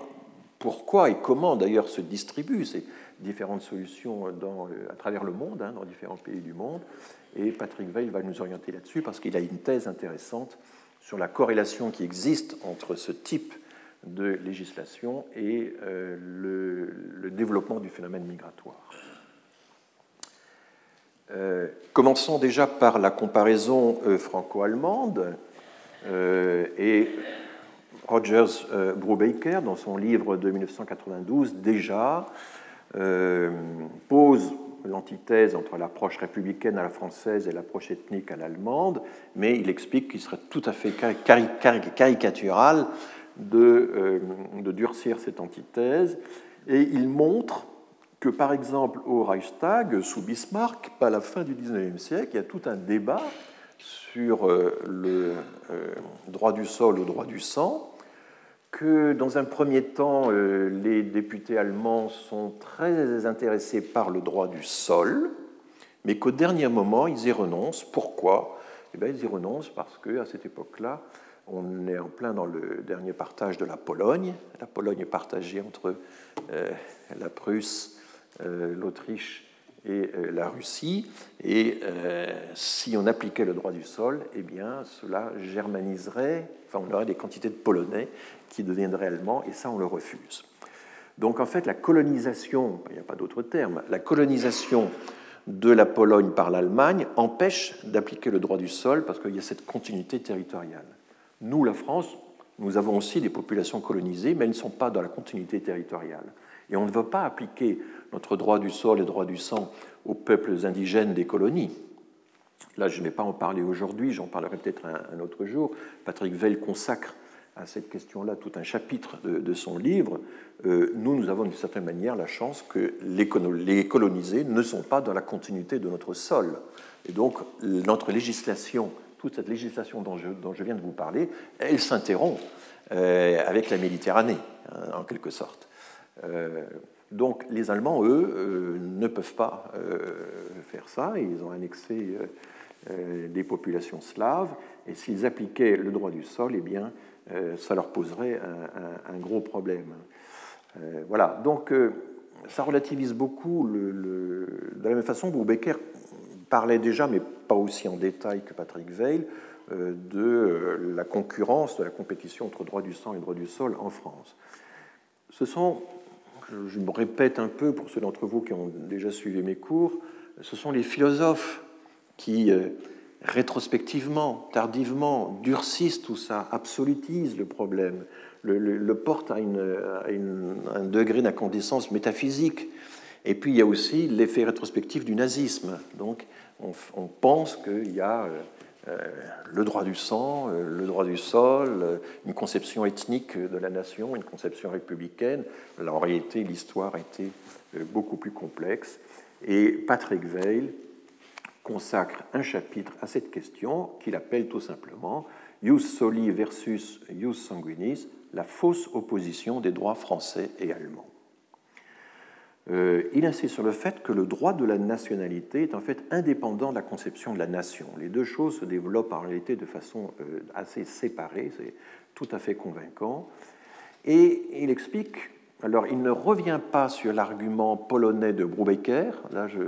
pourquoi et comment d'ailleurs se distribue différentes solutions dans, à travers le monde, hein, dans différents pays du monde. Et Patrick Veil va nous orienter là-dessus parce qu'il a une thèse intéressante sur la corrélation qui existe entre ce type de législation et euh, le, développement du phénomène migratoire. Euh, commençons déjà par la comparaison euh, franco-allemande. Et Rogers Brubaker, dans son livre de 1992, déjà euh, pose l'antithèse entre l'approche républicaine à la française et l'approche ethnique à l'allemande, mais il explique qu'il serait tout à fait caricatural de, euh, de, durcir cette antithèse, et il montre que, par exemple, au Reichstag, sous Bismarck, à la fin du XIXe siècle, il y a tout un débat sur euh, le droit du sol, le droit du sang, que dans un premier temps, euh, les députés allemands sont très intéressés par le droit du sol, mais qu'au dernier moment, ils y renoncent. Pourquoi? Eh bien, Ils y renoncent parce qu'à cette époque-là, on est en plein dans le dernier partage de la Pologne. La Pologne est partagée entre euh, la Prusse, euh, l'Autriche et la Russie. Et si on appliquait le droit du sol, eh bien, cela germaniserait, enfin, on aurait des quantités de Polonais qui deviendraient allemands, et ça, on le refuse. Donc en fait, la colonisation, il n'y a pas d'autre terme, la colonisation de la Pologne par l'Allemagne empêche d'appliquer le droit du sol parce qu'il y a cette continuité territoriale. Nous, la France, nous avons aussi des populations colonisées, mais elles ne sont pas dans la continuité territoriale. Et on ne veut pas appliquer notre droit du sol et droit du sang aux peuples indigènes des colonies. Là, je ne vais pas en parler aujourd'hui, j'en parlerai peut-être un, autre jour. Patrick Veil consacre à cette question-là tout un chapitre de, son livre. Euh, nous, nous avons d'une certaine manière la chance que les, colonisés ne sont pas dans la continuité de notre sol. Et donc, notre législation, toute cette législation dont je, dont je viens de vous parler, elle s'interrompt euh, avec la Méditerranée, hein, en quelque sorte. Euh, donc les Allemands, eux, euh, ne peuvent pas euh, faire ça. Ils ont annexé des populations slaves. Et s'ils appliquaient le droit du sol, eh bien, ça leur poserait un, gros problème. voilà. Donc ça relativise beaucoup. De la même façon, Becker parlait déjà, mais pas aussi en détail que Patrick Veil, de la concurrence, de la compétition entre droit du sang et droit du sol en France. Ce sont je me répète un peu pour ceux d'entre vous qui ont déjà suivi mes cours, ce sont les philosophes qui, euh, rétrospectivement, tardivement, durcissent tout ça, absolutisent le problème, le, portent à, un degré d'incandescence métaphysique. Et puis il y a aussi l'effet rétrospectif du nazisme. Donc on, pense qu'il y a euh, le droit du sang, euh, le droit du sol, euh, une conception ethnique de la nation, une conception républicaine. en réalité, l'histoire était beaucoup plus complexe. Et Patrick Veil consacre un chapitre à cette question qu'il appelle tout simplement Ius soli versus ius sanguinis, la fausse opposition des droits français et allemands. Euh, il insiste sur le fait que le droit de la nationalité est en fait indépendant de la conception de la nation. Les deux choses se développent en réalité de façon euh, assez séparée, c'est tout à fait convaincant. Et il explique, alors il ne revient pas sur l'argument polonais de Brubaker, là je,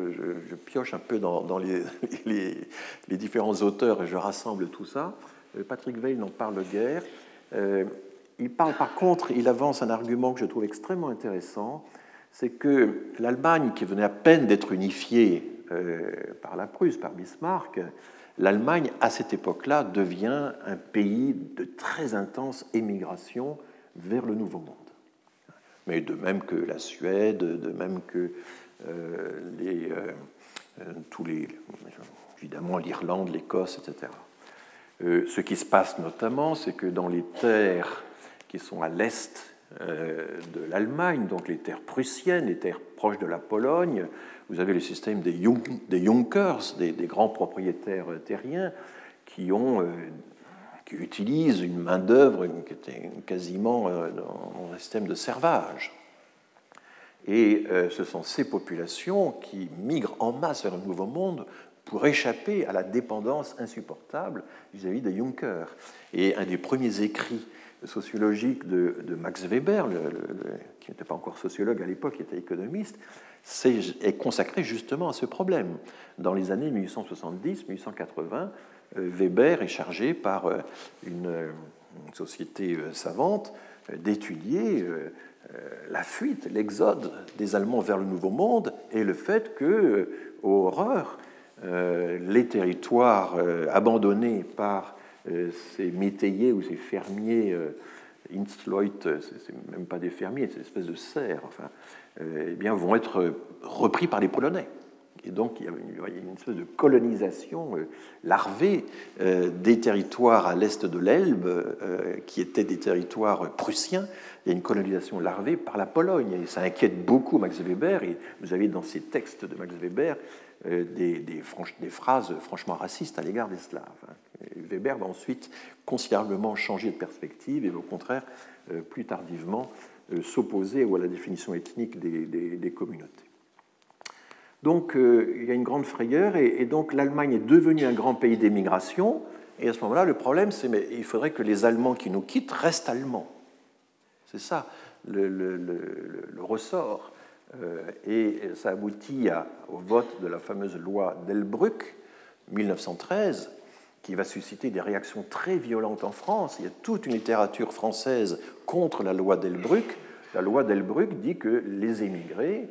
pioche un peu dans, les, différents auteurs et je rassemble tout ça. Euh, Patrick Veil n'en parle guère. il parle par contre, il avance un argument que je trouve extrêmement intéressant, c'est que l'Allemagne, qui venait à peine d'être unifiée euh, par la Prusse, par Bismarck, l'Allemagne, à cette époque-là, devient un pays de très intense émigration vers le Nouveau Monde. Mais de même que la Suède, de même que euh, les, euh, tous les, évidemment l'Irlande, l'Écosse, etc. ce qui se passe notamment, c'est que dans les terres qui sont à l'est de l'Allemagne, donc les terres prussiennes, les terres proches de la Pologne. Vous avez le système des, Junkers, des, grands propriétaires terriens, qui, ont, euh, qui utilisent une main-d'œuvre qui était quasiment euh, dans un système de servage. Et ce sont ces populations qui migrent en masse vers le Nouveau Monde pour échapper à la dépendance insupportable vis-à-vis des Junkers. Et un des premiers écrits sociologique de, Max Weber, qui n'était pas encore sociologue à l'époque, qui était économiste, est, consacré justement à ce problème. Dans les années 1870-1880, euh, Weber est chargé par euh, une, société euh, savante d'étudier la fuite, l'exode des Allemands vers le Nouveau Monde et le fait que, horreur, les territoires abandonnés par ces métayers ou ces fermiers, euh, Insloit, c'est même pas des fermiers, c'est une espèce de serfs, enfin, euh, eh bien, vont être repris par les Polonais. Et donc, il y a une, espèce de colonisation larvée des territoires à l'est de l'Elbe, qui étaient des territoires prussiens. Il y a une colonisation larvée par la Pologne. Et ça inquiète beaucoup Max Weber. Et vous avez dans ces textes de Max Weber des, phrases franchement racistes à l'égard des Slaves. Weber va ensuite considérablement changer de perspective et au contraire, euh, plus tardivement, euh, s'opposer à la définition ethnique des, communautés. Donc euh, il y a une grande frayeur et, donc l'Allemagne est devenue un grand pays d'émigration. Et à ce moment-là, le problème, c'est qu'il faudrait que les Allemands qui nous quittent restent allemands. C'est ça le, ressort. et ça aboutit au vote de la fameuse loi d'Elbrück, 1913, qui va susciter des réactions très violentes en France. Il y a toute une littérature française contre la loi d'Elbruck, La loi d'Elbruck dit que les émigrés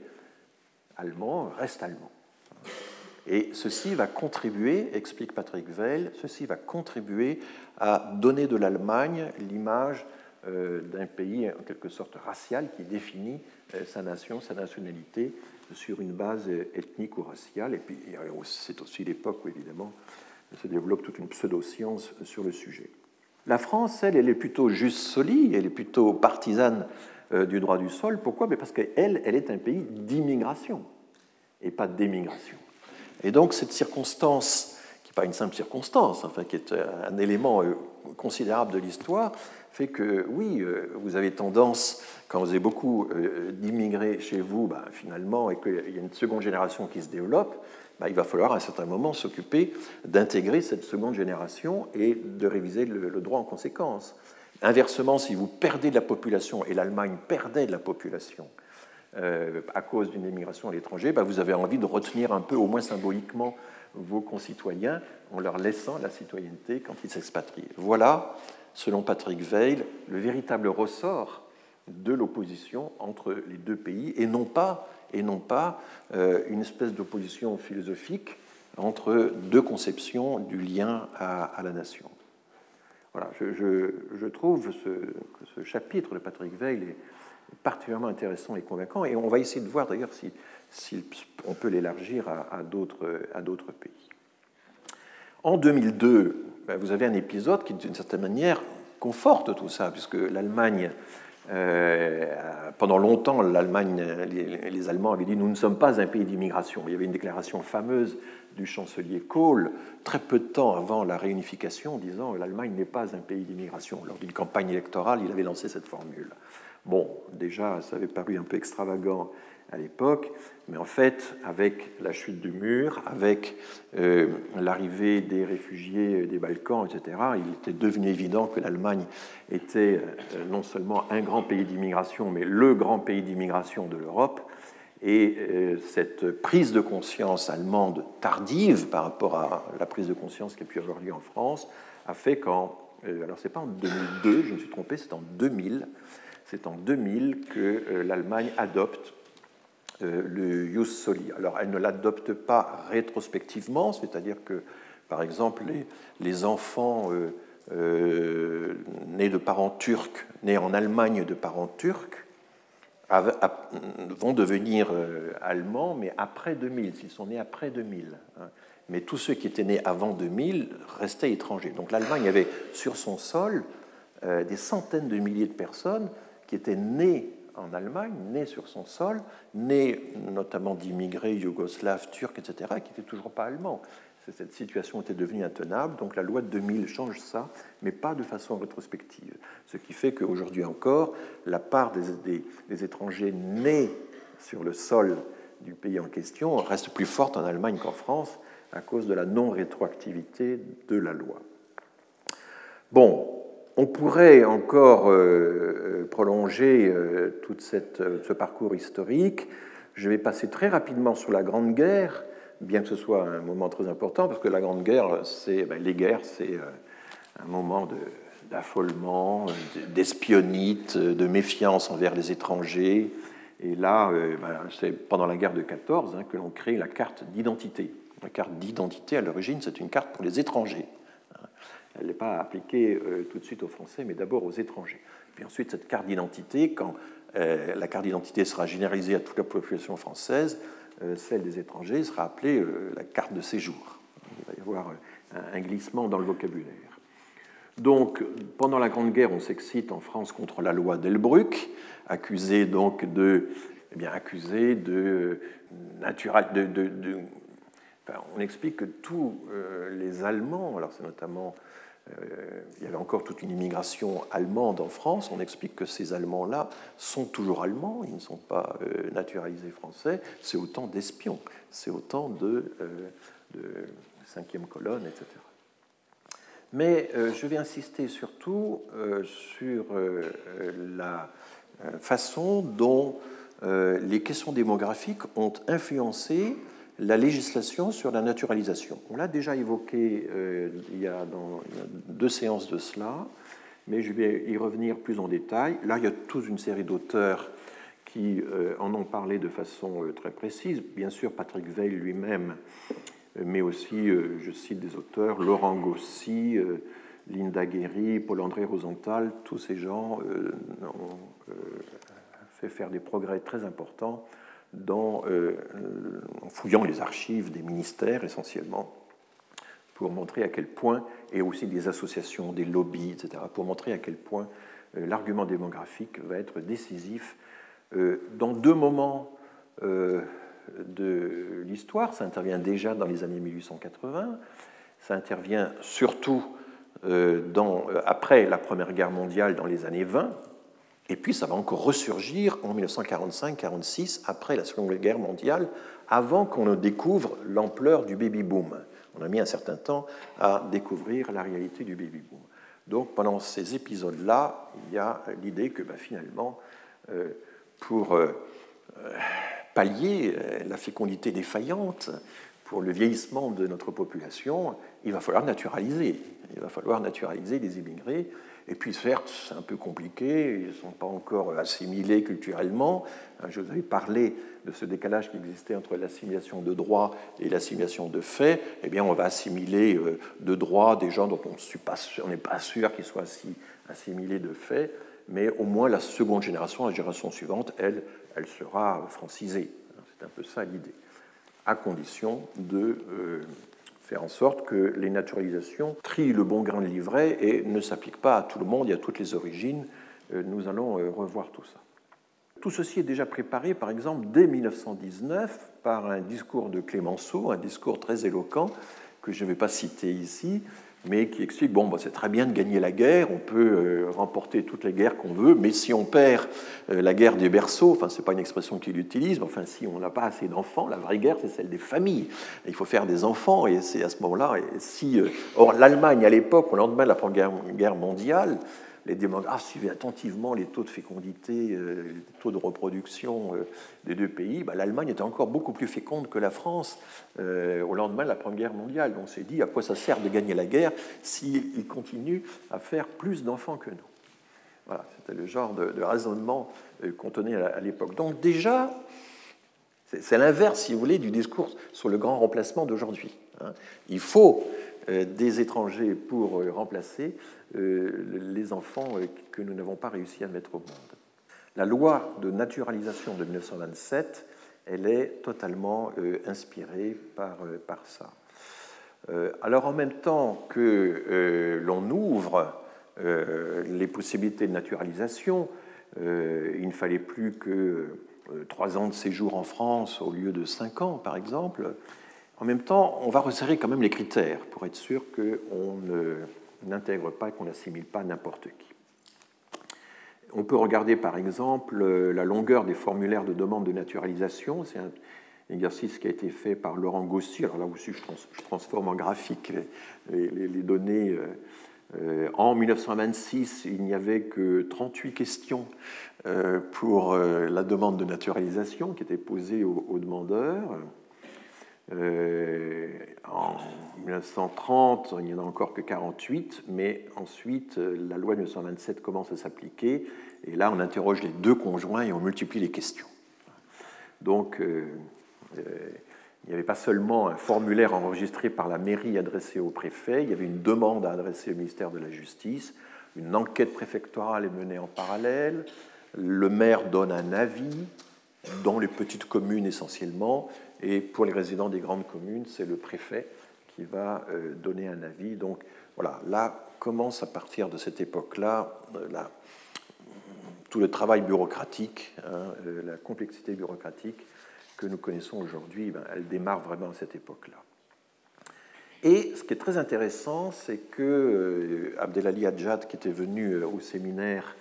allemands restent allemands. Et ceci va contribuer, explique Patrick Veil, ceci va contribuer à donner de l'Allemagne l'image euh, d'un pays en quelque sorte racial qui définit euh, sa nation, sa nationalité sur une base ethnique ou raciale. Et puis c'est aussi l'époque où évidemment se développe toute une pseudo-science sur le sujet. La France, elle, elle est plutôt juste solide, elle est plutôt partisane euh, du droit du sol. Pourquoi? Parce qu'elle, elle est un pays d'immigration et pas d'émigration. Et donc cette circonstance, qui n'est pas une simple circonstance, enfin, qui est un élément euh, considérable de l'histoire, fait que oui, euh, vous avez tendance, quand vous avez beaucoup euh, d'immigrés chez vous, bah, finalement, et qu'il y a une seconde génération qui se développe, il va falloir à un certain moment s'occuper d'intégrer cette seconde génération et de réviser le, droit en conséquence. Inversement, si vous perdez de la population, et l'Allemagne perdait de la population, euh, à cause d'une émigration à l'étranger, bah, vous avez envie de retenir un peu, au moins symboliquement, vos concitoyens en leur laissant la citoyenneté quand ils s'expatrient. Voilà, selon Patrick Veil, le véritable ressort de l'opposition entre les deux pays, et non pas, et non pas euh, une espèce d'opposition philosophique entre deux conceptions du lien à, la nation. Voilà, je, trouve ce, chapitre de Patrick Veil particulièrement intéressant et convaincant. Et on va essayer de voir d'ailleurs si, on peut l'élargir à, d'autres pays. En 2002, ben, vous avez un épisode qui, d'une certaine manière, conforte tout ça, puisque l'Allemagne, pendant longtemps, l'Allemagne, les, les, Allemands avaient dit nous ne sommes pas un pays d'immigration. Il y avait une déclaration fameuse du chancelier Kohl, très peu de temps avant la réunification, disant l'Allemagne n'est pas un pays d'immigration. Lors d'une campagne électorale, il avait lancé cette formule. Bon, déjà, ça avait paru un peu extravagant à l'époque, mais en fait, avec la chute du mur, avec euh, l'arrivée des réfugiés des Balkans, etc., il était devenu évident que l'Allemagne était euh, non seulement un grand pays d'immigration, mais le grand pays d'immigration de l'Europe. Et euh, cette prise de conscience allemande tardive par rapport à la prise de conscience qui a pu avoir lieu en France a fait qu'en, alors c'est pas en 2002, je me suis trompé, c'est en 2000, c'est en 2000 que euh, l'Allemagne adopte euh, le Jus Soli. Alors, elle ne l'adopte pas rétrospectivement, c'est-à-dire que, par exemple, les, enfants euh, nés de parents turcs, nés en Allemagne de parents turcs, vont devenir allemands, mais après 2000, s'ils sont nés après 2000. Hein. Mais tous ceux qui étaient nés avant 2000 restaient étrangers. Donc l'Allemagne avait sur son sol des centaines de milliers de personnes qui était né en Allemagne, né sur son sol, né notamment d'immigrés yougoslaves, turcs, etc., qui n'étaient toujours pas allemands. Cette situation était devenue intenable, donc la loi de 2000 change ça, mais pas de façon rétrospective. Ce qui fait qu'aujourd'hui encore, la part des, des, étrangers nés sur le sol du pays en question reste plus forte en Allemagne qu'en France à cause de la non-rétroactivité de la loi. Bon, on pourrait encore euh, euh, prolonger euh, tout ce parcours historique. Je vais passer très rapidement sur la Grande Guerre, bien que ce soit un moment très important, parce que la Grande Guerre, c'est ben, les guerres, c'est un moment d'affolement, d'espionnite, de méfiance envers les étrangers. Et là, ben, c'est pendant la guerre de 14 hein, que l'on crée la carte d'identité. La carte d'identité, à l'origine, c'est une carte pour les étrangers. Elle n'est pas appliquée euh, tout de suite aux Français, mais d'abord aux étrangers. Puis ensuite, cette carte d'identité, quand euh, la carte d'identité sera généralisée à toute la population française, euh, celle des étrangers sera appelée la carte de séjour. Il va y avoir un glissement dans le vocabulaire. Donc, pendant la Grande Guerre, on s'excite en France contre la loi d'Elbruck, accusé donc de, eh bien, accusé de, de, on explique que tous les Allemands, alors c'est notamment il y avait encore toute une immigration allemande en France. On explique que ces Allemands-là sont toujours allemands, ils ne sont pas euh, naturalisés français. C'est autant d'espions, c'est autant de, euh, de, cinquième colonne, etc. Mais je vais insister surtout sur la façon dont les questions démographiques ont influencé la législation sur la naturalisation. On l'a déjà évoqué euh, il, y a dans, deux séances de cela, mais je vais y revenir plus en détail. Là, il y a toute une série d'auteurs qui en ont parlé de façon très précise. Bien sûr, Patrick Veil lui-même, mais aussi, je cite des auteurs, Laurent Gossy, Linda Guéry, Paul-André Rosenthal, tous ces gens ont fait faire des progrès très importants dans, en fouillant les archives des ministères essentiellement pour montrer à quel point, et aussi des associations, des lobbies, etc., pour montrer à quel point euh, l'argument démographique va être décisif euh, dans deux moments euh, de l'histoire. Ça intervient déjà dans les années 1880, ça intervient surtout dans, après la Première Guerre mondiale dans les années 20, et puis ça va encore ressurgir en 1945-46, après la Seconde Guerre mondiale, avant qu'on ne découvre l'ampleur du baby-boom. On a mis un certain temps à découvrir la réalité du baby-boom. Donc pendant ces épisodes-là, il y a l'idée que ben, finalement, euh, pour euh, euh, pallier la fécondité défaillante, pour le vieillissement de notre population, il va falloir naturaliser. Il va falloir naturaliser des immigrés et puis certes, c'est un peu compliqué, ils ne sont pas encore assimilés culturellement. Je vous avais parlé de ce décalage qui existait entre l'assimilation de droit et l'assimilation de fait. Eh bien, on va assimiler euh, de droit des gens dont on n'est pas sûr qu'ils soient assimilés de fait, mais au moins la seconde génération, la génération suivante, elle, elle sera francisée. C'est un peu ça l'idée, à condition de euh, faire en sorte que les naturalisations trient le bon grain de livret et ne s'appliquent pas à tout le monde et à toutes les origines. Euh, nous allons euh, revoir tout ça. Tout ceci est déjà préparé, par exemple, dès 1919 par un discours de Clémenceau, un discours très éloquent que je ne vais pas citer ici, mais qui explique bon, bah, c'est très bien de gagner la guerre, on peut euh, remporter toutes les guerres qu'on veut, mais si on perd euh, la guerre des berceaux, enfin, c'est pas une expression qu'il utilise, mais enfin, si on n'a pas assez d'enfants, la vraie guerre, c'est celle des familles. Il faut faire des enfants, et c'est à ce moment-là, si. Euh, or, l'Allemagne, à l'époque, au lendemain de la Première Guerre mondiale, les démographes suivaient attentivement les taux de fécondité, euh, les taux de reproduction euh, des deux pays, bah, l'Allemagne était encore beaucoup plus féconde que la France euh, au lendemain de la Première Guerre mondiale. On s'est dit à quoi ça sert de gagner la guerre s'ils continuent à faire plus d'enfants que nous? Voilà, c'était le genre de, raisonnement qu'on tenait à l'époque. Donc déjà, c'est l'inverse, si vous voulez, du discours sur le grand remplacement d'aujourd'hui. Hein. Il faut des étrangers pour remplacer euh, les enfants euh, que nous n'avons pas réussi à mettre au monde. La loi de naturalisation de 1927, elle est totalement euh, inspirée par, par ça. Alors en même temps que l'on ouvre les possibilités de naturalisation, il ne fallait plus que trois ans de séjour en France au lieu de cinq ans, par exemple. En même temps, on va resserrer quand même les critères pour être sûr qu'on n'intègre pas et qu'on n'assimile pas n'importe qui. On peut regarder par exemple la longueur des formulaires de demande de naturalisation. C'est un exercice qui a été fait par Laurent Gossy. Alors là aussi, je transforme en graphique les, données. Euh, euh, en 1926, il n'y avait que 38 questions euh, pour la demande de naturalisation qui étaient posées aux demandeurs. Euh, en 1930, il n'y en a encore que 48, mais ensuite, euh, la loi de 1927 commence à s'appliquer, et là, on interroge les deux conjoints et on multiplie les questions. Donc, euh, il n'y avait pas seulement un formulaire enregistré par la mairie adressé au préfet, il y avait une demande à adresser au ministère de la Justice, une enquête préfectorale est menée en parallèle, le maire donne un avis, dans les petites communes essentiellement, et pour les résidents des grandes communes, c'est le préfet qui va euh, donner un avis. Donc voilà, là commence à partir de cette époque-là euh, tout le travail bureaucratique, hein, euh, la complexité bureaucratique que nous connaissons aujourd'hui, ben, elle démarre vraiment à cette époque-là. Et ce qui est très intéressant, c'est que Abdelali Hadjad, qui était venu au séminaire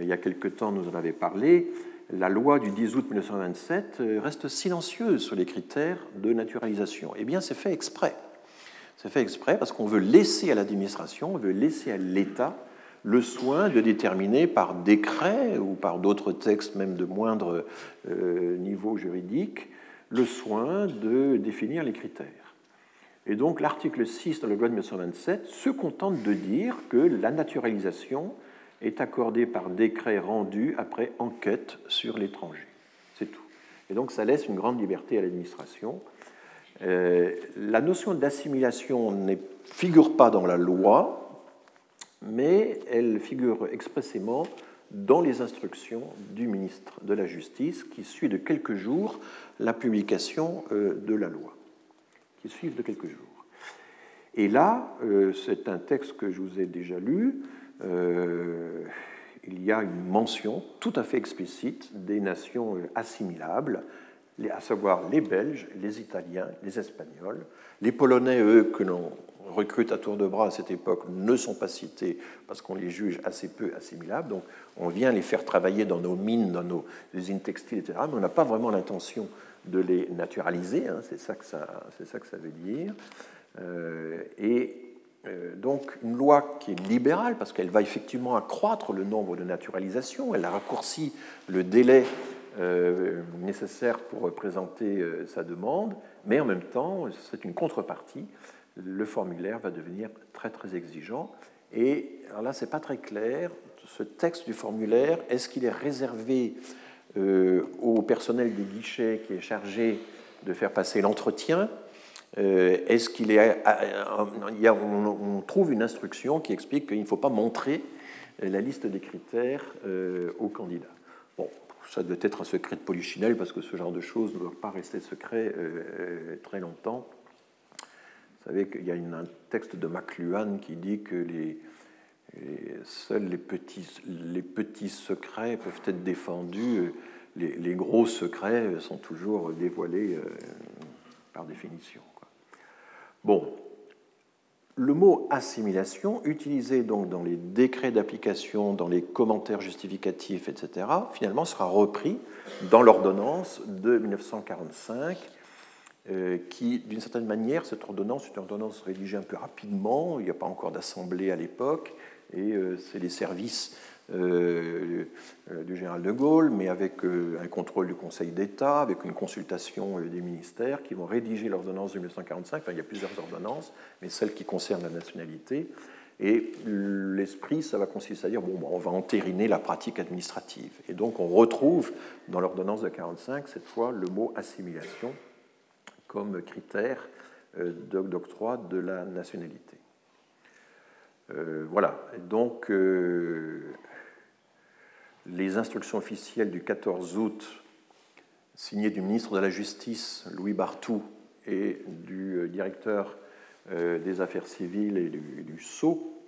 il y a quelque temps, nous en avait parlé, la loi du 10 août 1927 euh, reste silencieuse sur les critères de naturalisation. Eh bien, c'est fait exprès. C'est fait exprès parce qu'on veut laisser à l'administration, on veut laisser à l'État le soin de déterminer par décret ou par d'autres textes, même de moindre euh, niveau juridique, le soin de définir les critères. Et donc l'article 6 de la loi de 1927 se contente de dire que la naturalisation est accordé par décret rendu après enquête sur l'étranger. C'est tout. Et donc ça laisse une grande liberté à l'administration. Euh, la notion d'assimilation ne figure pas dans la loi, mais elle figure expressément dans les instructions du ministre de la Justice qui suit de quelques jours la publication euh, de la loi, qui suivent de quelques jours. Et là, euh, c'est un texte que je vous ai déjà lu, euh, il y a une mention tout à fait explicite des nations assimilables, à savoir les Belges, les Italiens, les Espagnols. Les Polonais, eux, que l'on recrute à tour de bras à cette époque, ne sont pas cités parce qu'on les juge assez peu assimilables. Donc on vient les faire travailler dans nos mines, dans nos usines textiles, etc. Mais on n'a pas vraiment l'intention de les naturaliser, hein. c'est ça, que ça veut dire. Euh, et euh, donc une loi qui est libérale, parce qu'elle va effectivement accroître le nombre de naturalisations, elle a raccourci le délai euh, nécessaire pour présenter sa demande, mais en même temps, c'est une contrepartie. Le formulaire va devenir très très exigeant. Et alors là, c'est pas très clair. Ce texte du formulaire, est-ce qu'il est réservé au personnel des guichets qui est chargé de faire passer l'entretien euh, est-ce qu'il est, euh, euh, on, trouve une instruction qui explique qu'il ne faut pas montrer la liste des critères aux candidats. Bon, ça doit être un secret de polichinelle parce que ce genre de choses ne doit pas rester secret très longtemps. Vous savez qu'il y a un texte de McLuhan qui dit que seuls les petits, secrets peuvent être défendus, les gros secrets sont toujours dévoilés par définition. Bon, le mot assimilation, utilisé donc dans les décrets d'application, dans les commentaires justificatifs, etc., finalement sera repris dans l'ordonnance de 1945, euh, qui, d'une certaine manière, cette ordonnance est une ordonnance rédigée un peu rapidement, il n'y a pas encore d'assemblée à l'époque, et euh, c'est les services euh, euh, du général de Gaulle, mais avec euh, un contrôle du Conseil d'État, avec une consultation des ministères qui vont rédiger l'ordonnance de 1945. Enfin, il y a plusieurs ordonnances, mais celle qui concerne la nationalité. Et l'esprit, ça va consister à dire bon, on va entériner la pratique administrative. Et donc, on retrouve dans l'ordonnance de 1945, cette fois, le mot assimilation comme critère d'octroi de la nationalité. voilà. Donc, les instructions officielles du 14 août, signées du ministre de la Justice, Louis Bartou, et du euh, directeur euh, des affaires civiles et du, Sceau,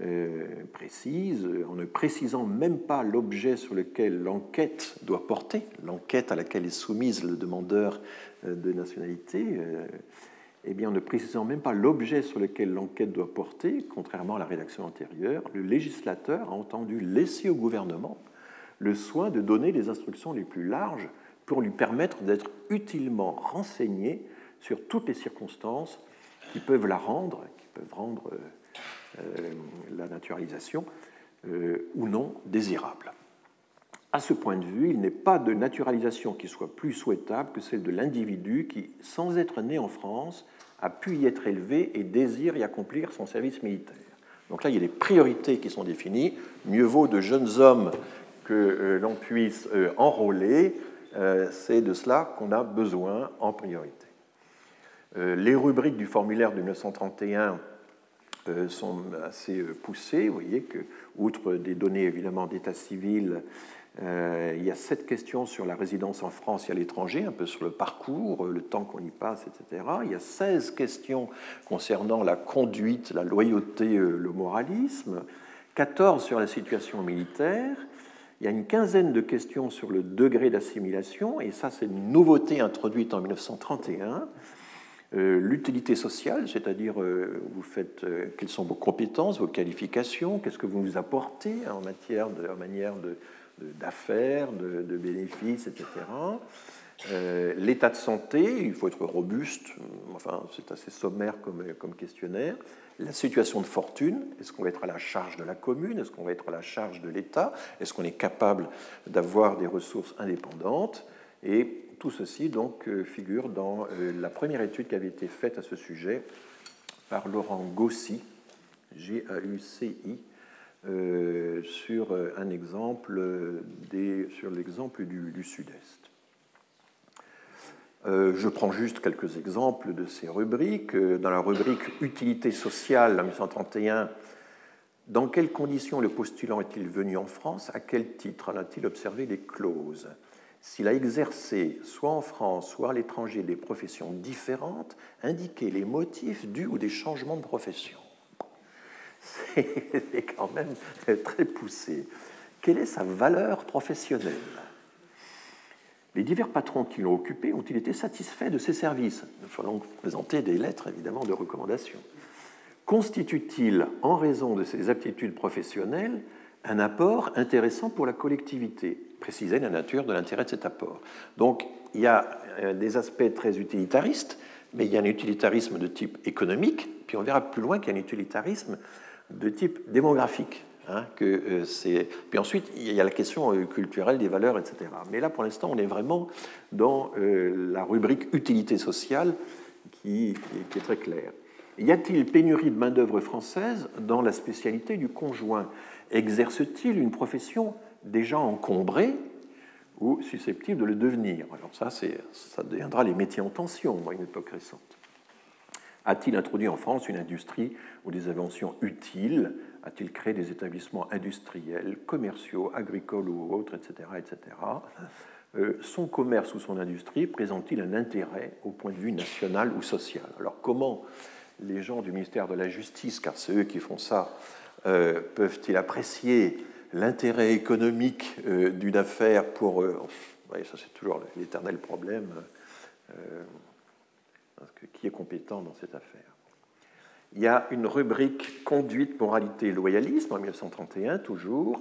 euh, précisent, en ne précisant même pas l'objet sur lequel l'enquête doit porter, l'enquête à laquelle est soumise le demandeur de nationalité, eh bien, en ne précisant même pas l'objet sur lequel l'enquête doit porter, contrairement à la rédaction antérieure, le législateur a entendu laisser au gouvernement le soin de donner les instructions les plus larges pour lui permettre d'être utilement renseigné sur toutes les circonstances qui peuvent la rendre, qui peuvent rendre euh, euh, la naturalisation euh, ou non désirable. À ce point de vue, il n'est pas de naturalisation qui soit plus souhaitable que celle de l'individu qui, sans être né en France, a pu y être élevé et désire y accomplir son service militaire. Donc là, il y a des priorités qui sont définies. Mieux vaut de jeunes hommes que euh, l'on puisse euh, enrôler, euh, c'est de cela qu'on a besoin en priorité. Les rubriques du formulaire de 1931 sont assez poussées. Vous voyez que, outre des données évidemment d'état civil, il y a sept questions sur la résidence en France et à l'étranger, un peu sur le parcours, le temps qu'on y passe, etc. Il y a 16 questions concernant la conduite, la loyauté, le moralisme, 14 sur la situation militaire, il y a une quinzaine de questions sur le degré d'assimilation, et ça c'est une nouveauté introduite en 1931. Euh, l'utilité sociale, c'est-à-dire euh, vous faites euh, quelles sont vos compétences, vos qualifications, qu'est-ce que vous nous apportez en matière de, en manière d'affaires, de, bénéfices, etc. L'état de santé, il faut être robuste, enfin c'est assez sommaire comme, questionnaire la situation de fortune, est-ce qu'on va être à la charge de la commune, est-ce qu'on va être à la charge de l'État, est-ce qu'on est capable d'avoir des ressources indépendantes, et tout ceci donc euh, figure dans euh, la première étude qui avait été faite à ce sujet par Laurent Gaussy, G-A-U-C-I, euh, sur un exemple des, sur l'exemple du, Sud-Est. je prends juste quelques exemples de ces rubriques. Dans la rubrique Utilité sociale, en 1931, dans quelles conditions le postulant est-il venu en France? À quel titre en a-t-il observé les clauses? S'il a exercé, soit en France, soit à l'étranger, des professions différentes, indiquez les motifs dus ou des changements de profession. C'est quand même très poussé. Quelle est sa valeur professionnelle? Les divers patrons qui l'ont occupé ont-ils été satisfaits de ses services? Il faut donc présenter des lettres, évidemment, de recommandation constitue-t-il, en raison de ses aptitudes professionnelles, un apport intéressant pour la collectivité? Préciser la nature de l'intérêt de cet apport. Donc, il y a euh, des aspects très utilitaristes, mais il y a un utilitarisme de type économique, puis on verra plus loin qu'il y a un utilitarisme de type démographique. Hein, euh. Puis ensuite, il y a la question euh, culturelle des valeurs, etc. Mais là, pour l'instant, on est vraiment dans la rubrique utilité sociale qui, qui est très claire. Y a-t-il pénurie de main-d'œuvre française dans la spécialité du conjoint? Exerce-t-il une profession déjà encombrée ou susceptible de le devenir? Alors ça, ça deviendra les métiers en tension à une époque récente. A-t-il introduit en France une industrie ou des inventions utiles? A-t-il créé des établissements industriels, commerciaux, agricoles ou autres, etc. etc. Euh, son commerce ou son industrie présente-t-il un intérêt au point de vue national ou social? Alors comment les gens du ministère de la Justice, car c'est eux qui font ça, euh, peuvent-ils apprécier l'intérêt économique euh, d'une affaire pour... eux ça c'est toujours l'éternel problème. Euh, qui est compétent dans cette affaire Il y a une rubrique conduite, moralité, loyalisme en 1931, toujours.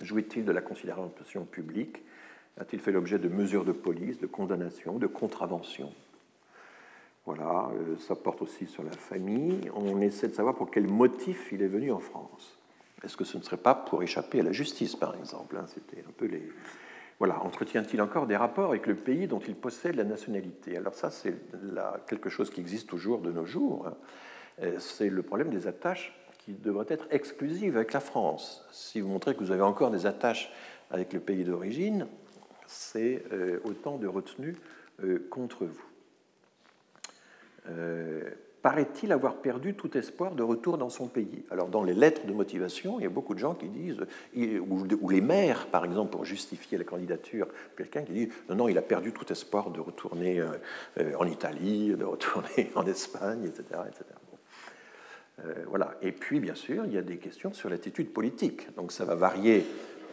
Jouit-il de la considération publique? A-t-il fait l'objet de mesures de police, de condamnation, de contravention voilà, euh, ça porte aussi sur la famille. On essaie de savoir pour quel motif il est venu en France. Est-ce que ce ne serait pas pour échapper à la justice, par exemple hein, C'était un peu les. Voilà, entretient-il encore des rapports avec le pays dont il possède la nationalité? Alors ça, c'est quelque chose qui existe toujours de nos jours. Hein. Euh, c'est le problème des attaches qui devraient être exclusives avec la France. Si vous montrez que vous avez encore des attaches avec le pays d'origine, c'est euh, autant de retenue contre vous. Euh, paraît-il avoir perdu tout espoir de retour dans son pays. Alors dans les lettres de motivation, il y a beaucoup de gens qui disent, ou les maires par exemple, pour justifier la candidature, quelqu'un qui dit, non, non, il a perdu tout espoir de retourner euh, euh, en Italie, de retourner en Espagne, etc. etc. voilà. Et puis, bien sûr, il y a des questions sur l'attitude politique. Donc ça va varier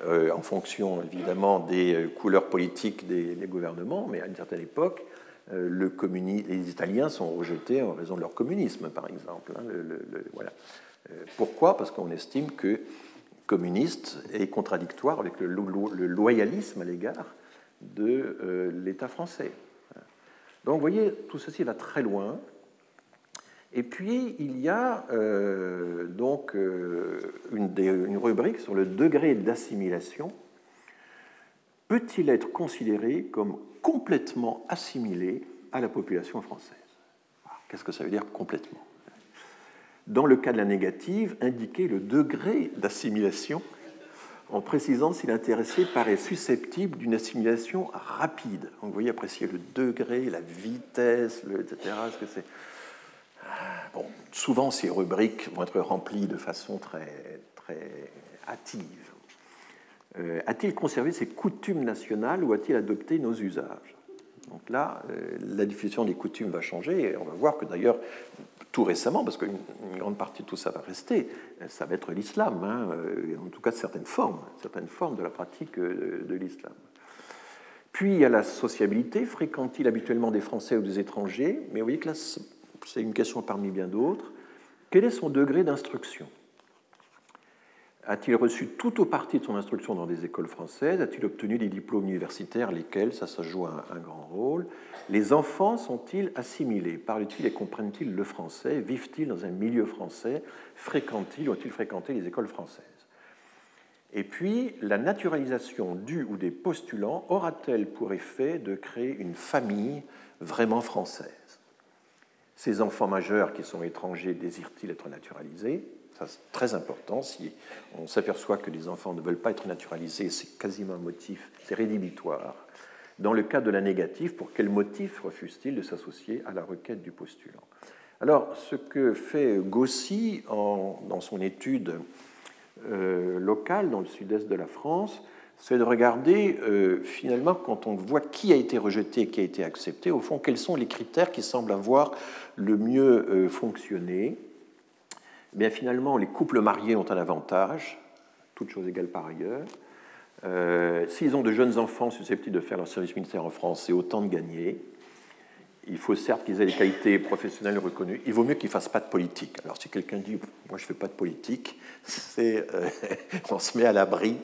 en fonction, évidemment, des couleurs politiques des gouvernements, mais à une certaine époque, euh, le les Italiens sont rejetés en raison de leur communisme, par exemple. Hein. Euh, pourquoi? Parce qu'on estime que communiste est contradictoire avec le, loyalisme à l'égard de euh, l'État français. Donc vous voyez, tout ceci va très loin. Et puis il y a donc une, rubrique sur le degré d'assimilation. Peut-il être considéré comme complètement assimilé à la population française. Qu'est-ce que ça veut dire complètement? Dans le cas de la négative, indiquer le degré d'assimilation en précisant si l'intéressé paraît susceptible d'une assimilation rapide. Donc, vous voyez, apprécier le degré, la vitesse, le, etc. que c'est... Ah, bon, souvent, ces rubriques vont être remplies de façon très, très hâtive. Euh, a-t-il conservé ses coutumes nationales ou a-t-il adopté nos usages? Donc là, euh, la diffusion des coutumes va changer et on va voir que d'ailleurs, tout récemment, parce qu'une grande partie de tout ça va rester, ça va être l'islam, hein, euh, en tout cas certaines formes, certaines formes de la pratique de l'islam. Puis il y a la sociabilité, fréquente-t-il habituellement des Français ou des étrangers? Mais vous voyez que là, c'est une question parmi bien d'autres. Quel est son degré d'instruction? A-t-il reçu tout ou partie de son instruction dans des écoles françaises? A-t-il obtenu des diplômes universitaires, lesquels? Ça, ça joue un, grand rôle. Les enfants sont-ils assimilés? Parlent-ils et comprennent-ils le français? Vivent-ils dans un milieu français? Fréquentent-ils ou ont-ils fréquenté les écoles françaises? Et puis, la naturalisation du ou des postulants aura-t-elle pour effet de créer une famille vraiment française? Ces enfants majeurs qui sont étrangers désirent-ils être naturalisés? C'est très important. Si on s'aperçoit que les enfants ne veulent pas être naturalisés, c'est quasiment un motif, c'est rédhibitoire. Dans le cas de la négative, pour quel motif refuse-t-il de s'associer à la requête du postulant? Alors, ce que fait Gossi dans son étude euh, locale dans le sud-est de la France, c'est de regarder euh, finalement, quand on voit qui a été rejeté, qui a été accepté, au fond, quels sont les critères qui semblent avoir le mieux euh, fonctionné. Bien, finalement, les couples mariés ont un avantage, toutes choses égales par ailleurs. Euh, s'ils ont de jeunes enfants susceptibles de faire leur service militaire en France, c'est autant de gagner. Il faut certes qu'ils aient des qualités professionnelles reconnues. Il vaut mieux qu'ils ne fassent pas de politique. Alors, si quelqu'un dit Moi, je ne fais pas de politique, c'est, on se met à l'abri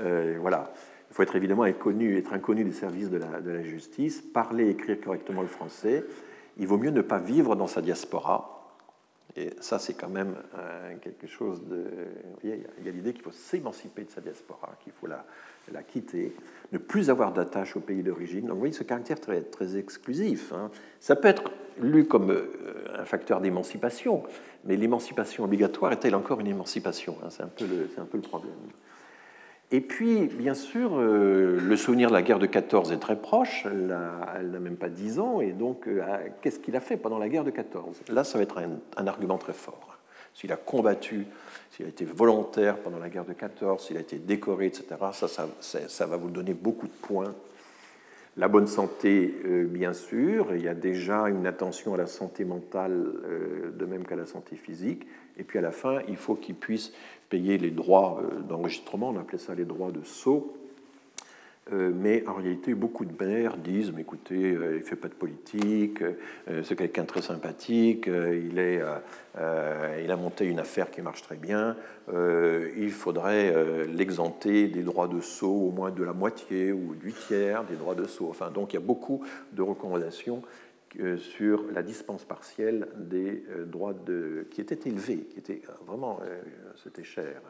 euh, voilà. Il faut être évidemment inconnu, être inconnu des services de la, justice, parler et écrire correctement le français. Il vaut mieux ne pas vivre dans sa diaspora. Et ça, c'est quand même euh, quelque chose de. il y a, l'idée qu'il faut s'émanciper de sa diaspora, qu'il faut la, la, quitter, ne plus avoir d'attache au pays d'origine. Donc, vous voyez ce caractère très, très exclusif. Hein. Ça peut être lu comme euh, un facteur d'émancipation, mais l'émancipation obligatoire est-elle encore une émancipation hein? C'est un, un peu le problème. Et puis, bien sûr, euh, le souvenir de la guerre de 14 est très proche, elle n'a même pas 10 ans, et donc euh, ah, qu'est-ce qu'il a fait pendant la guerre de 14 Là, ça va être un, argument très fort. S'il a combattu, s'il a été volontaire pendant la guerre de 14, s'il a été décoré, etc., ça, ça, ça, va vous donner beaucoup de points. La bonne santé, euh, bien sûr, il y a déjà une attention à la santé mentale, de même qu'à la santé physique, et puis à la fin, il faut qu'il puisse payer les droits euh, d'enregistrement, on appelait ça les droits de saut. Euh, mais en réalité, beaucoup de mères disent écoutez, euh, il ne fait pas de politique, c'est quelqu'un de très sympathique, il, a monté une affaire qui marche très bien, il faudrait l'exenter des droits de saut au moins de la moitié ou du tiers des droits de saut. Enfin, donc il y a beaucoup de recommandations euh, sur la dispense partielle des euh, droits qui étaient élevés, qui étaient euh, vraiment, c'était cher.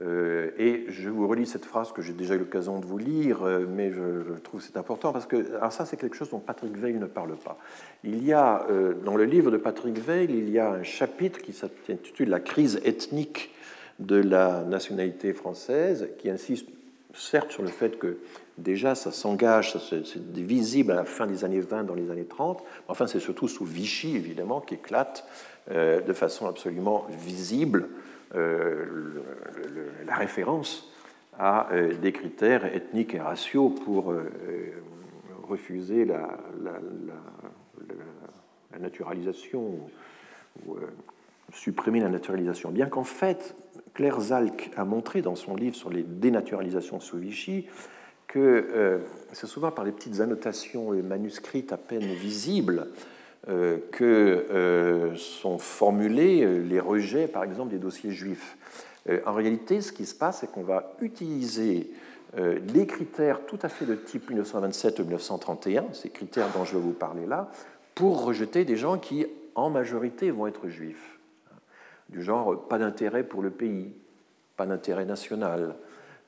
Et je vous relis cette phrase que j'ai déjà eu l'occasion de vous lire, mais je, trouve c'est important parce que ça c'est quelque chose dont Patrick Veil ne parle pas. Il y a dans le livre de Patrick Veil, il y a un chapitre qui s'intitule La crise ethnique de la nationalité française, qui insiste certes sur le fait que déjà ça s'engage, c'est visible à la fin des années 20, dans les années 30, enfin c'est surtout sous Vichy évidemment qu'éclate euh, de façon absolument visible euh, la référence à euh, des critères ethniques et raciaux pour refuser la, naturalisation ou supprimer la naturalisation. Bien qu'en fait, Claire Zalk a montré dans son livre sur les dénaturalisations sous Vichy que euh, c'est souvent par des petites annotations manuscrites à peine visibles euh, que euh, sont formulés les rejets, par exemple, des dossiers juifs. en réalité, ce qui se passe, c'est qu'on va utiliser les critères tout à fait de type 1927 ou 1931, ces critères dont je vais vous parler là, pour rejeter des gens qui, en majorité, vont être juifs du genre pas d'intérêt pour le pays, pas d'intérêt national,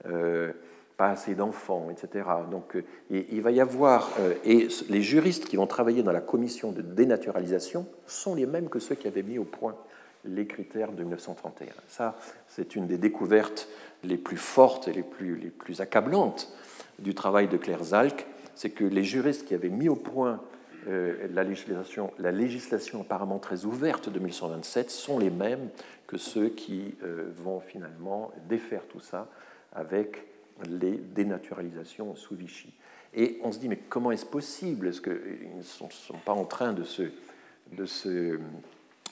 euh, pas assez d'enfants, etc. Donc euh, il va y avoir, euh, et les juristes qui vont travailler dans la commission de dénaturalisation sont les mêmes que ceux qui avaient mis au point les critères de 1931. Ça, c'est une des découvertes les plus fortes et les plus, les plus accablantes du travail de Claire Zalk, c'est que les juristes qui avaient mis au point euh, la, législation, la législation apparemment très ouverte de 1127 sont les mêmes que ceux qui vont finalement défaire tout ça avec les dénaturalisations sous Vichy. Et on se dit, mais comment est-ce possible? Est-ce qu'ils ne sont, pas en train de se, de se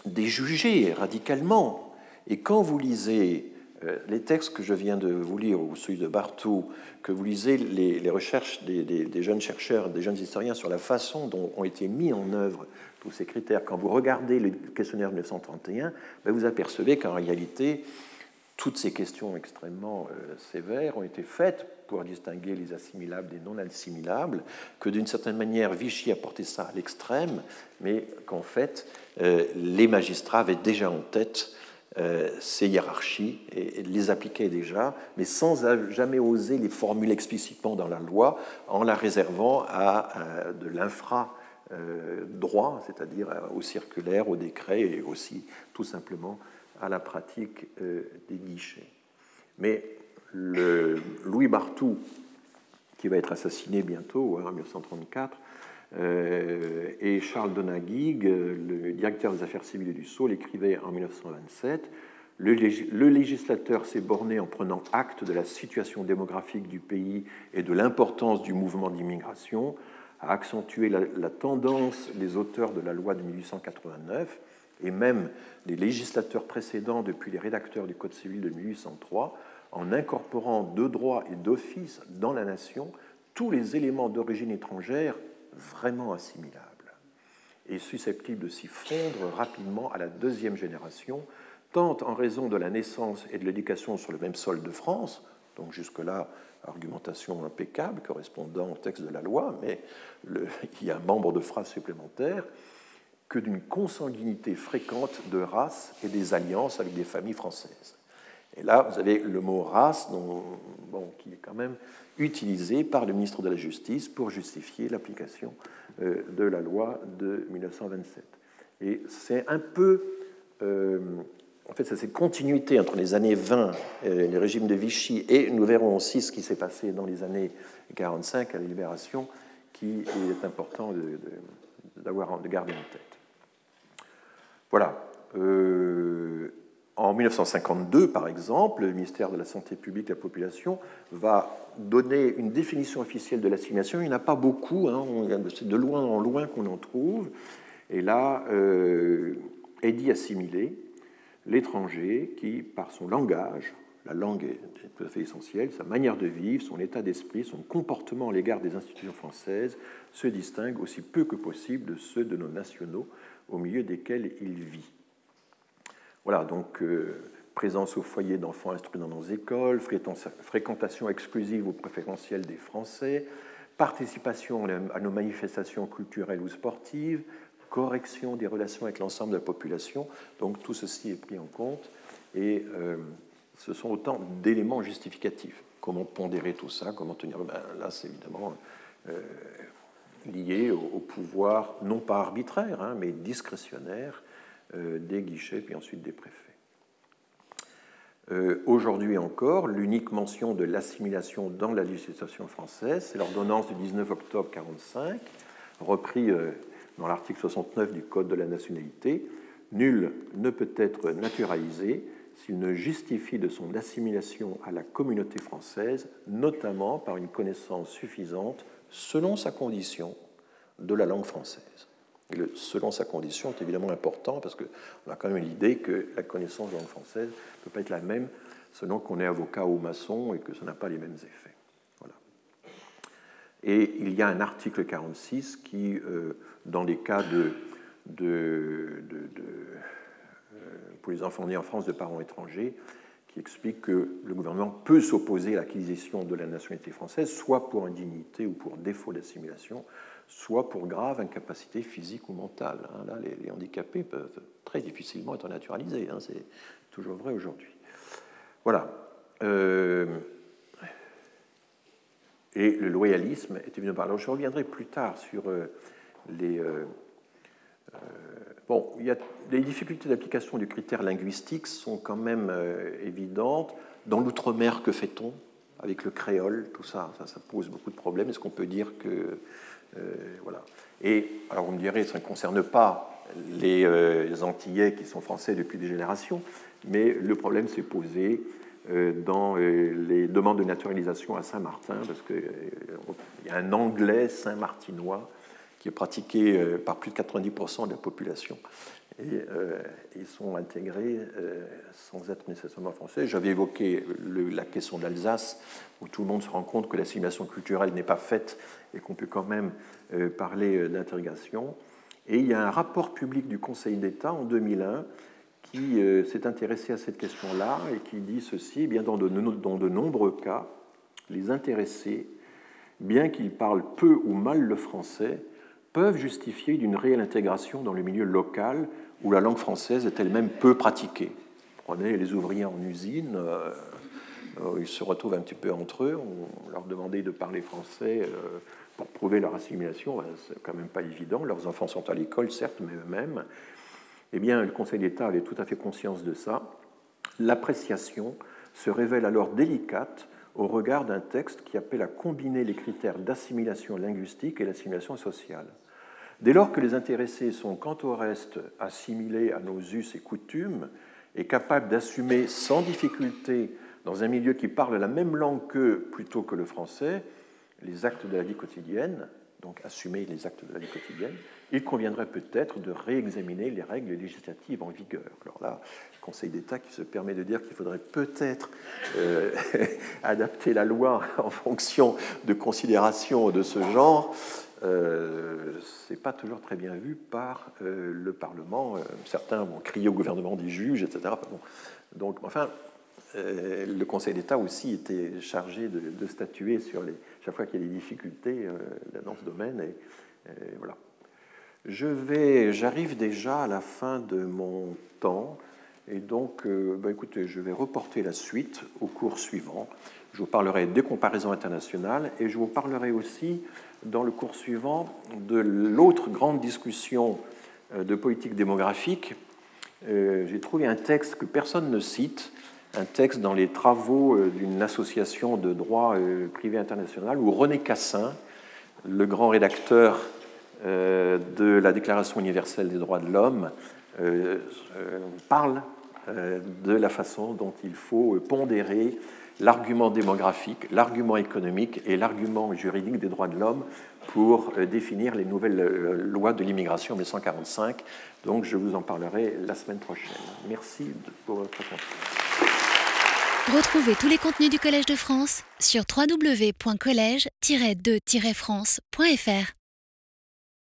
déjuger radicalement? Et quand vous lisez euh, les textes que je viens de vous lire, ou celui de Bartou, que vous lisez les, recherches des, jeunes chercheurs, des jeunes historiens sur la façon dont ont été mis en œuvre tous ces critères, quand vous regardez le questionnaire 1931, ben, vous apercevez qu'en réalité, toutes ces questions extrêmement euh, sévères ont été faites pour distinguer les assimilables des non assimilables, que d'une certaine manière Vichy a porté ça à l'extrême, mais qu'en fait euh, les magistrats avaient déjà en tête euh, ces hiérarchies et, les appliquer déjà, mais sans jamais oser les formuler explicitement dans la loi, en la réservant à euh, de l'infra droit, c'est-à-dire au circulaire, au décret et aussi tout simplement à la pratique des guichets. Mais Louis Barthou, qui va être assassiné bientôt, hein, en 1934, euh, et Charles Donaguig, le directeur des affaires civiles du Sceau, l'écrivait en 1927 le, législateur s'est borné en prenant acte de la situation démographique du pays et de l'importance du mouvement d'immigration à accentuer la, tendance des auteurs de la loi de 1889 et même des législateurs précédents depuis les rédacteurs du Code civil de 1803 en incorporant de droit et d'office dans la nation tous les éléments d'origine étrangère vraiment assimilables et susceptibles de s'y fondre rapidement à la deuxième génération, tant en raison de la naissance et de l'éducation sur le même sol de France, donc jusque-là, argumentation impeccable correspondant au texte de la loi, mais il y a un membre de phrase supplémentaire, que d'une consanguinité fréquente de races et des alliances avec des familles françaises. Et là, vous avez le mot race, qui est quand même utilisé par le ministre de la Justice pour justifier l'application euh, de la loi de 1927. Et c'est un peu, euh, en fait, c'est cette continuité entre les années 20, euh, les régimes de Vichy, et nous verrons aussi ce qui s'est passé dans les années 45 à la Libération, qui est important d'avoir de, garder en tête. Voilà. En 1952, par exemple, le ministère de la Santé publique et de la Population va donner une définition officielle de l'assimilation. Il n'y en a pas beaucoup, hein, c'est de loin en loin qu'on en trouve. Et là, euh, est dit assimilé l'étranger qui, par son langage, la langue est tout à fait essentielle, sa manière de vivre, son état d'esprit, son comportement à l'égard des institutions françaises, se distingue aussi peu que possible de ceux de nos nationaux au milieu desquels il vit. Voilà, donc euh, présence au foyer d'enfants instruits dans nos écoles, fréquentation exclusive ou préférentielle des Français, participation à nos manifestations culturelles ou sportives, correction des relations avec l'ensemble de la population. Donc tout ceci est pris en compte et euh, ce sont autant d'éléments justificatifs. Comment pondérer tout ça Comment tenir ben, Là, c'est évidemment euh, lié au, pouvoir, non pas arbitraire, hein, mais discrétionnaire euh, des guichets, puis ensuite des préfets. Euh, aujourd'hui encore, l'unique mention de l'assimilation dans la législation française, c'est l'ordonnance du 19 octobre 1945, repris euh, dans l'article 69 du Code de la nationalité. Nul ne peut être naturalisé s'il ne justifie de son assimilation à la communauté française, notamment par une connaissance suffisante, selon sa condition, de la langue française selon sa condition est évidemment important parce qu'on a quand même l'idée que la connaissance de la langue française ne peut pas être la même selon qu'on est avocat ou maçon et que ça n'a pas les mêmes effets. Voilà. Et il y a un article 46 qui, euh, dans les cas de, de, euh, pour les enfants nés en France de parents étrangers, explique que le gouvernement peut s'opposer à l'acquisition de la nationalité française, soit pour indignité ou pour défaut d'assimilation, soit pour grave incapacité physique ou mentale. Hein. Là, les, handicapés peuvent très difficilement être naturalisés. Hein. C'est toujours vrai aujourd'hui. Voilà. Euh, et le loyalisme est évidemment. Alors, je reviendrai plus tard sur euh, les. Euh, bon, il y a les difficultés d'application du critère linguistique sont quand même évidentes. Dans l'outre-mer, que fait-on avec le créole Tout ça, ça, pose beaucoup de problèmes. Est-ce qu'on peut dire que euh, voilà. Et alors vous me direz, ça ne concerne pas les, euh, Antillais qui sont français depuis des générations, mais le problème s'est posé euh, dans les demandes de naturalisation à Saint-Martin, parce qu'il y a un anglais saint-martinois qui est pratiqué par plus de 90% de la population. Et ils sont intégrés sans être nécessairement français. J'avais évoqué la question d'Alsace, où tout le monde se rend compte que l'assimilation culturelle n'est pas faite et qu'on peut quand même euh, parler euh, d'intégration. Et il y a un rapport public du Conseil d'État en 2001 qui euh, s'est intéressé à cette question-là et qui dit ceci, eh bien de, dans de nombreux cas, les intéressés, bien qu'ils parlent peu ou mal le français, peuvent justifier d'une réelle intégration dans le milieu local où la langue française est elle-même peu pratiquée. Prenez les ouvriers en usine, ils se retrouvent un petit peu entre eux, on leur demandait de parler français pour prouver leur assimilation, c'est quand même pas évident. Leurs enfants sont à l'école, certes, mais eux-mêmes. Eh bien, le Conseil d'État avait tout à fait conscience de ça. L'appréciation se révèle alors délicate au regard d'un texte qui appelle à combiner les critères d'assimilation linguistique et l'assimilation sociale. Dès lors que les intéressés sont quant au reste assimilés à nos us et coutumes et capables d'assumer sans difficulté dans un milieu qui parle la même langue qu'eux plutôt que le français, les actes de la vie quotidienne, donc assumer les actes de la vie quotidienne, il conviendrait peut-être de réexaminer les règles législatives en vigueur. Alors là, le Conseil d'État qui se permet de dire qu'il faudrait peut-être euh, adapter la loi en fonction de considérations de ce genre, euh, c'est pas toujours très bien vu par euh, le Parlement. Euh, certains vont crier au gouvernement des juges, etc. Donc, enfin, le Conseil d'État aussi était chargé de, statuer sur les, chaque fois qu'il y a des difficultés dans ce domaine. Et, voilà. Je vais, j'arrive déjà à la fin de mon temps, et donc, bah, écoutez, je vais reporter la suite au cours suivant. Je vous parlerai des comparaisons internationales et je vous parlerai aussi dans le cours suivant de l'autre grande discussion euh, de politique démographique. Euh, j'ai trouvé un texte que personne ne cite, un texte dans les travaux euh, d'une association de droit privé international où René Cassin, le grand rédacteur de la Déclaration universelle des droits de l'homme, parle de la façon dont il faut pondérer l'argument démographique, l'argument économique et l'argument juridique des droits de l'homme pour euh, définir les nouvelles euh, lois de l'immigration 1945. Donc je vous en parlerai la semaine prochaine. Merci pour votre attention. Retrouvez tous les contenus du Collège de France sur www.colège-2-france.fr.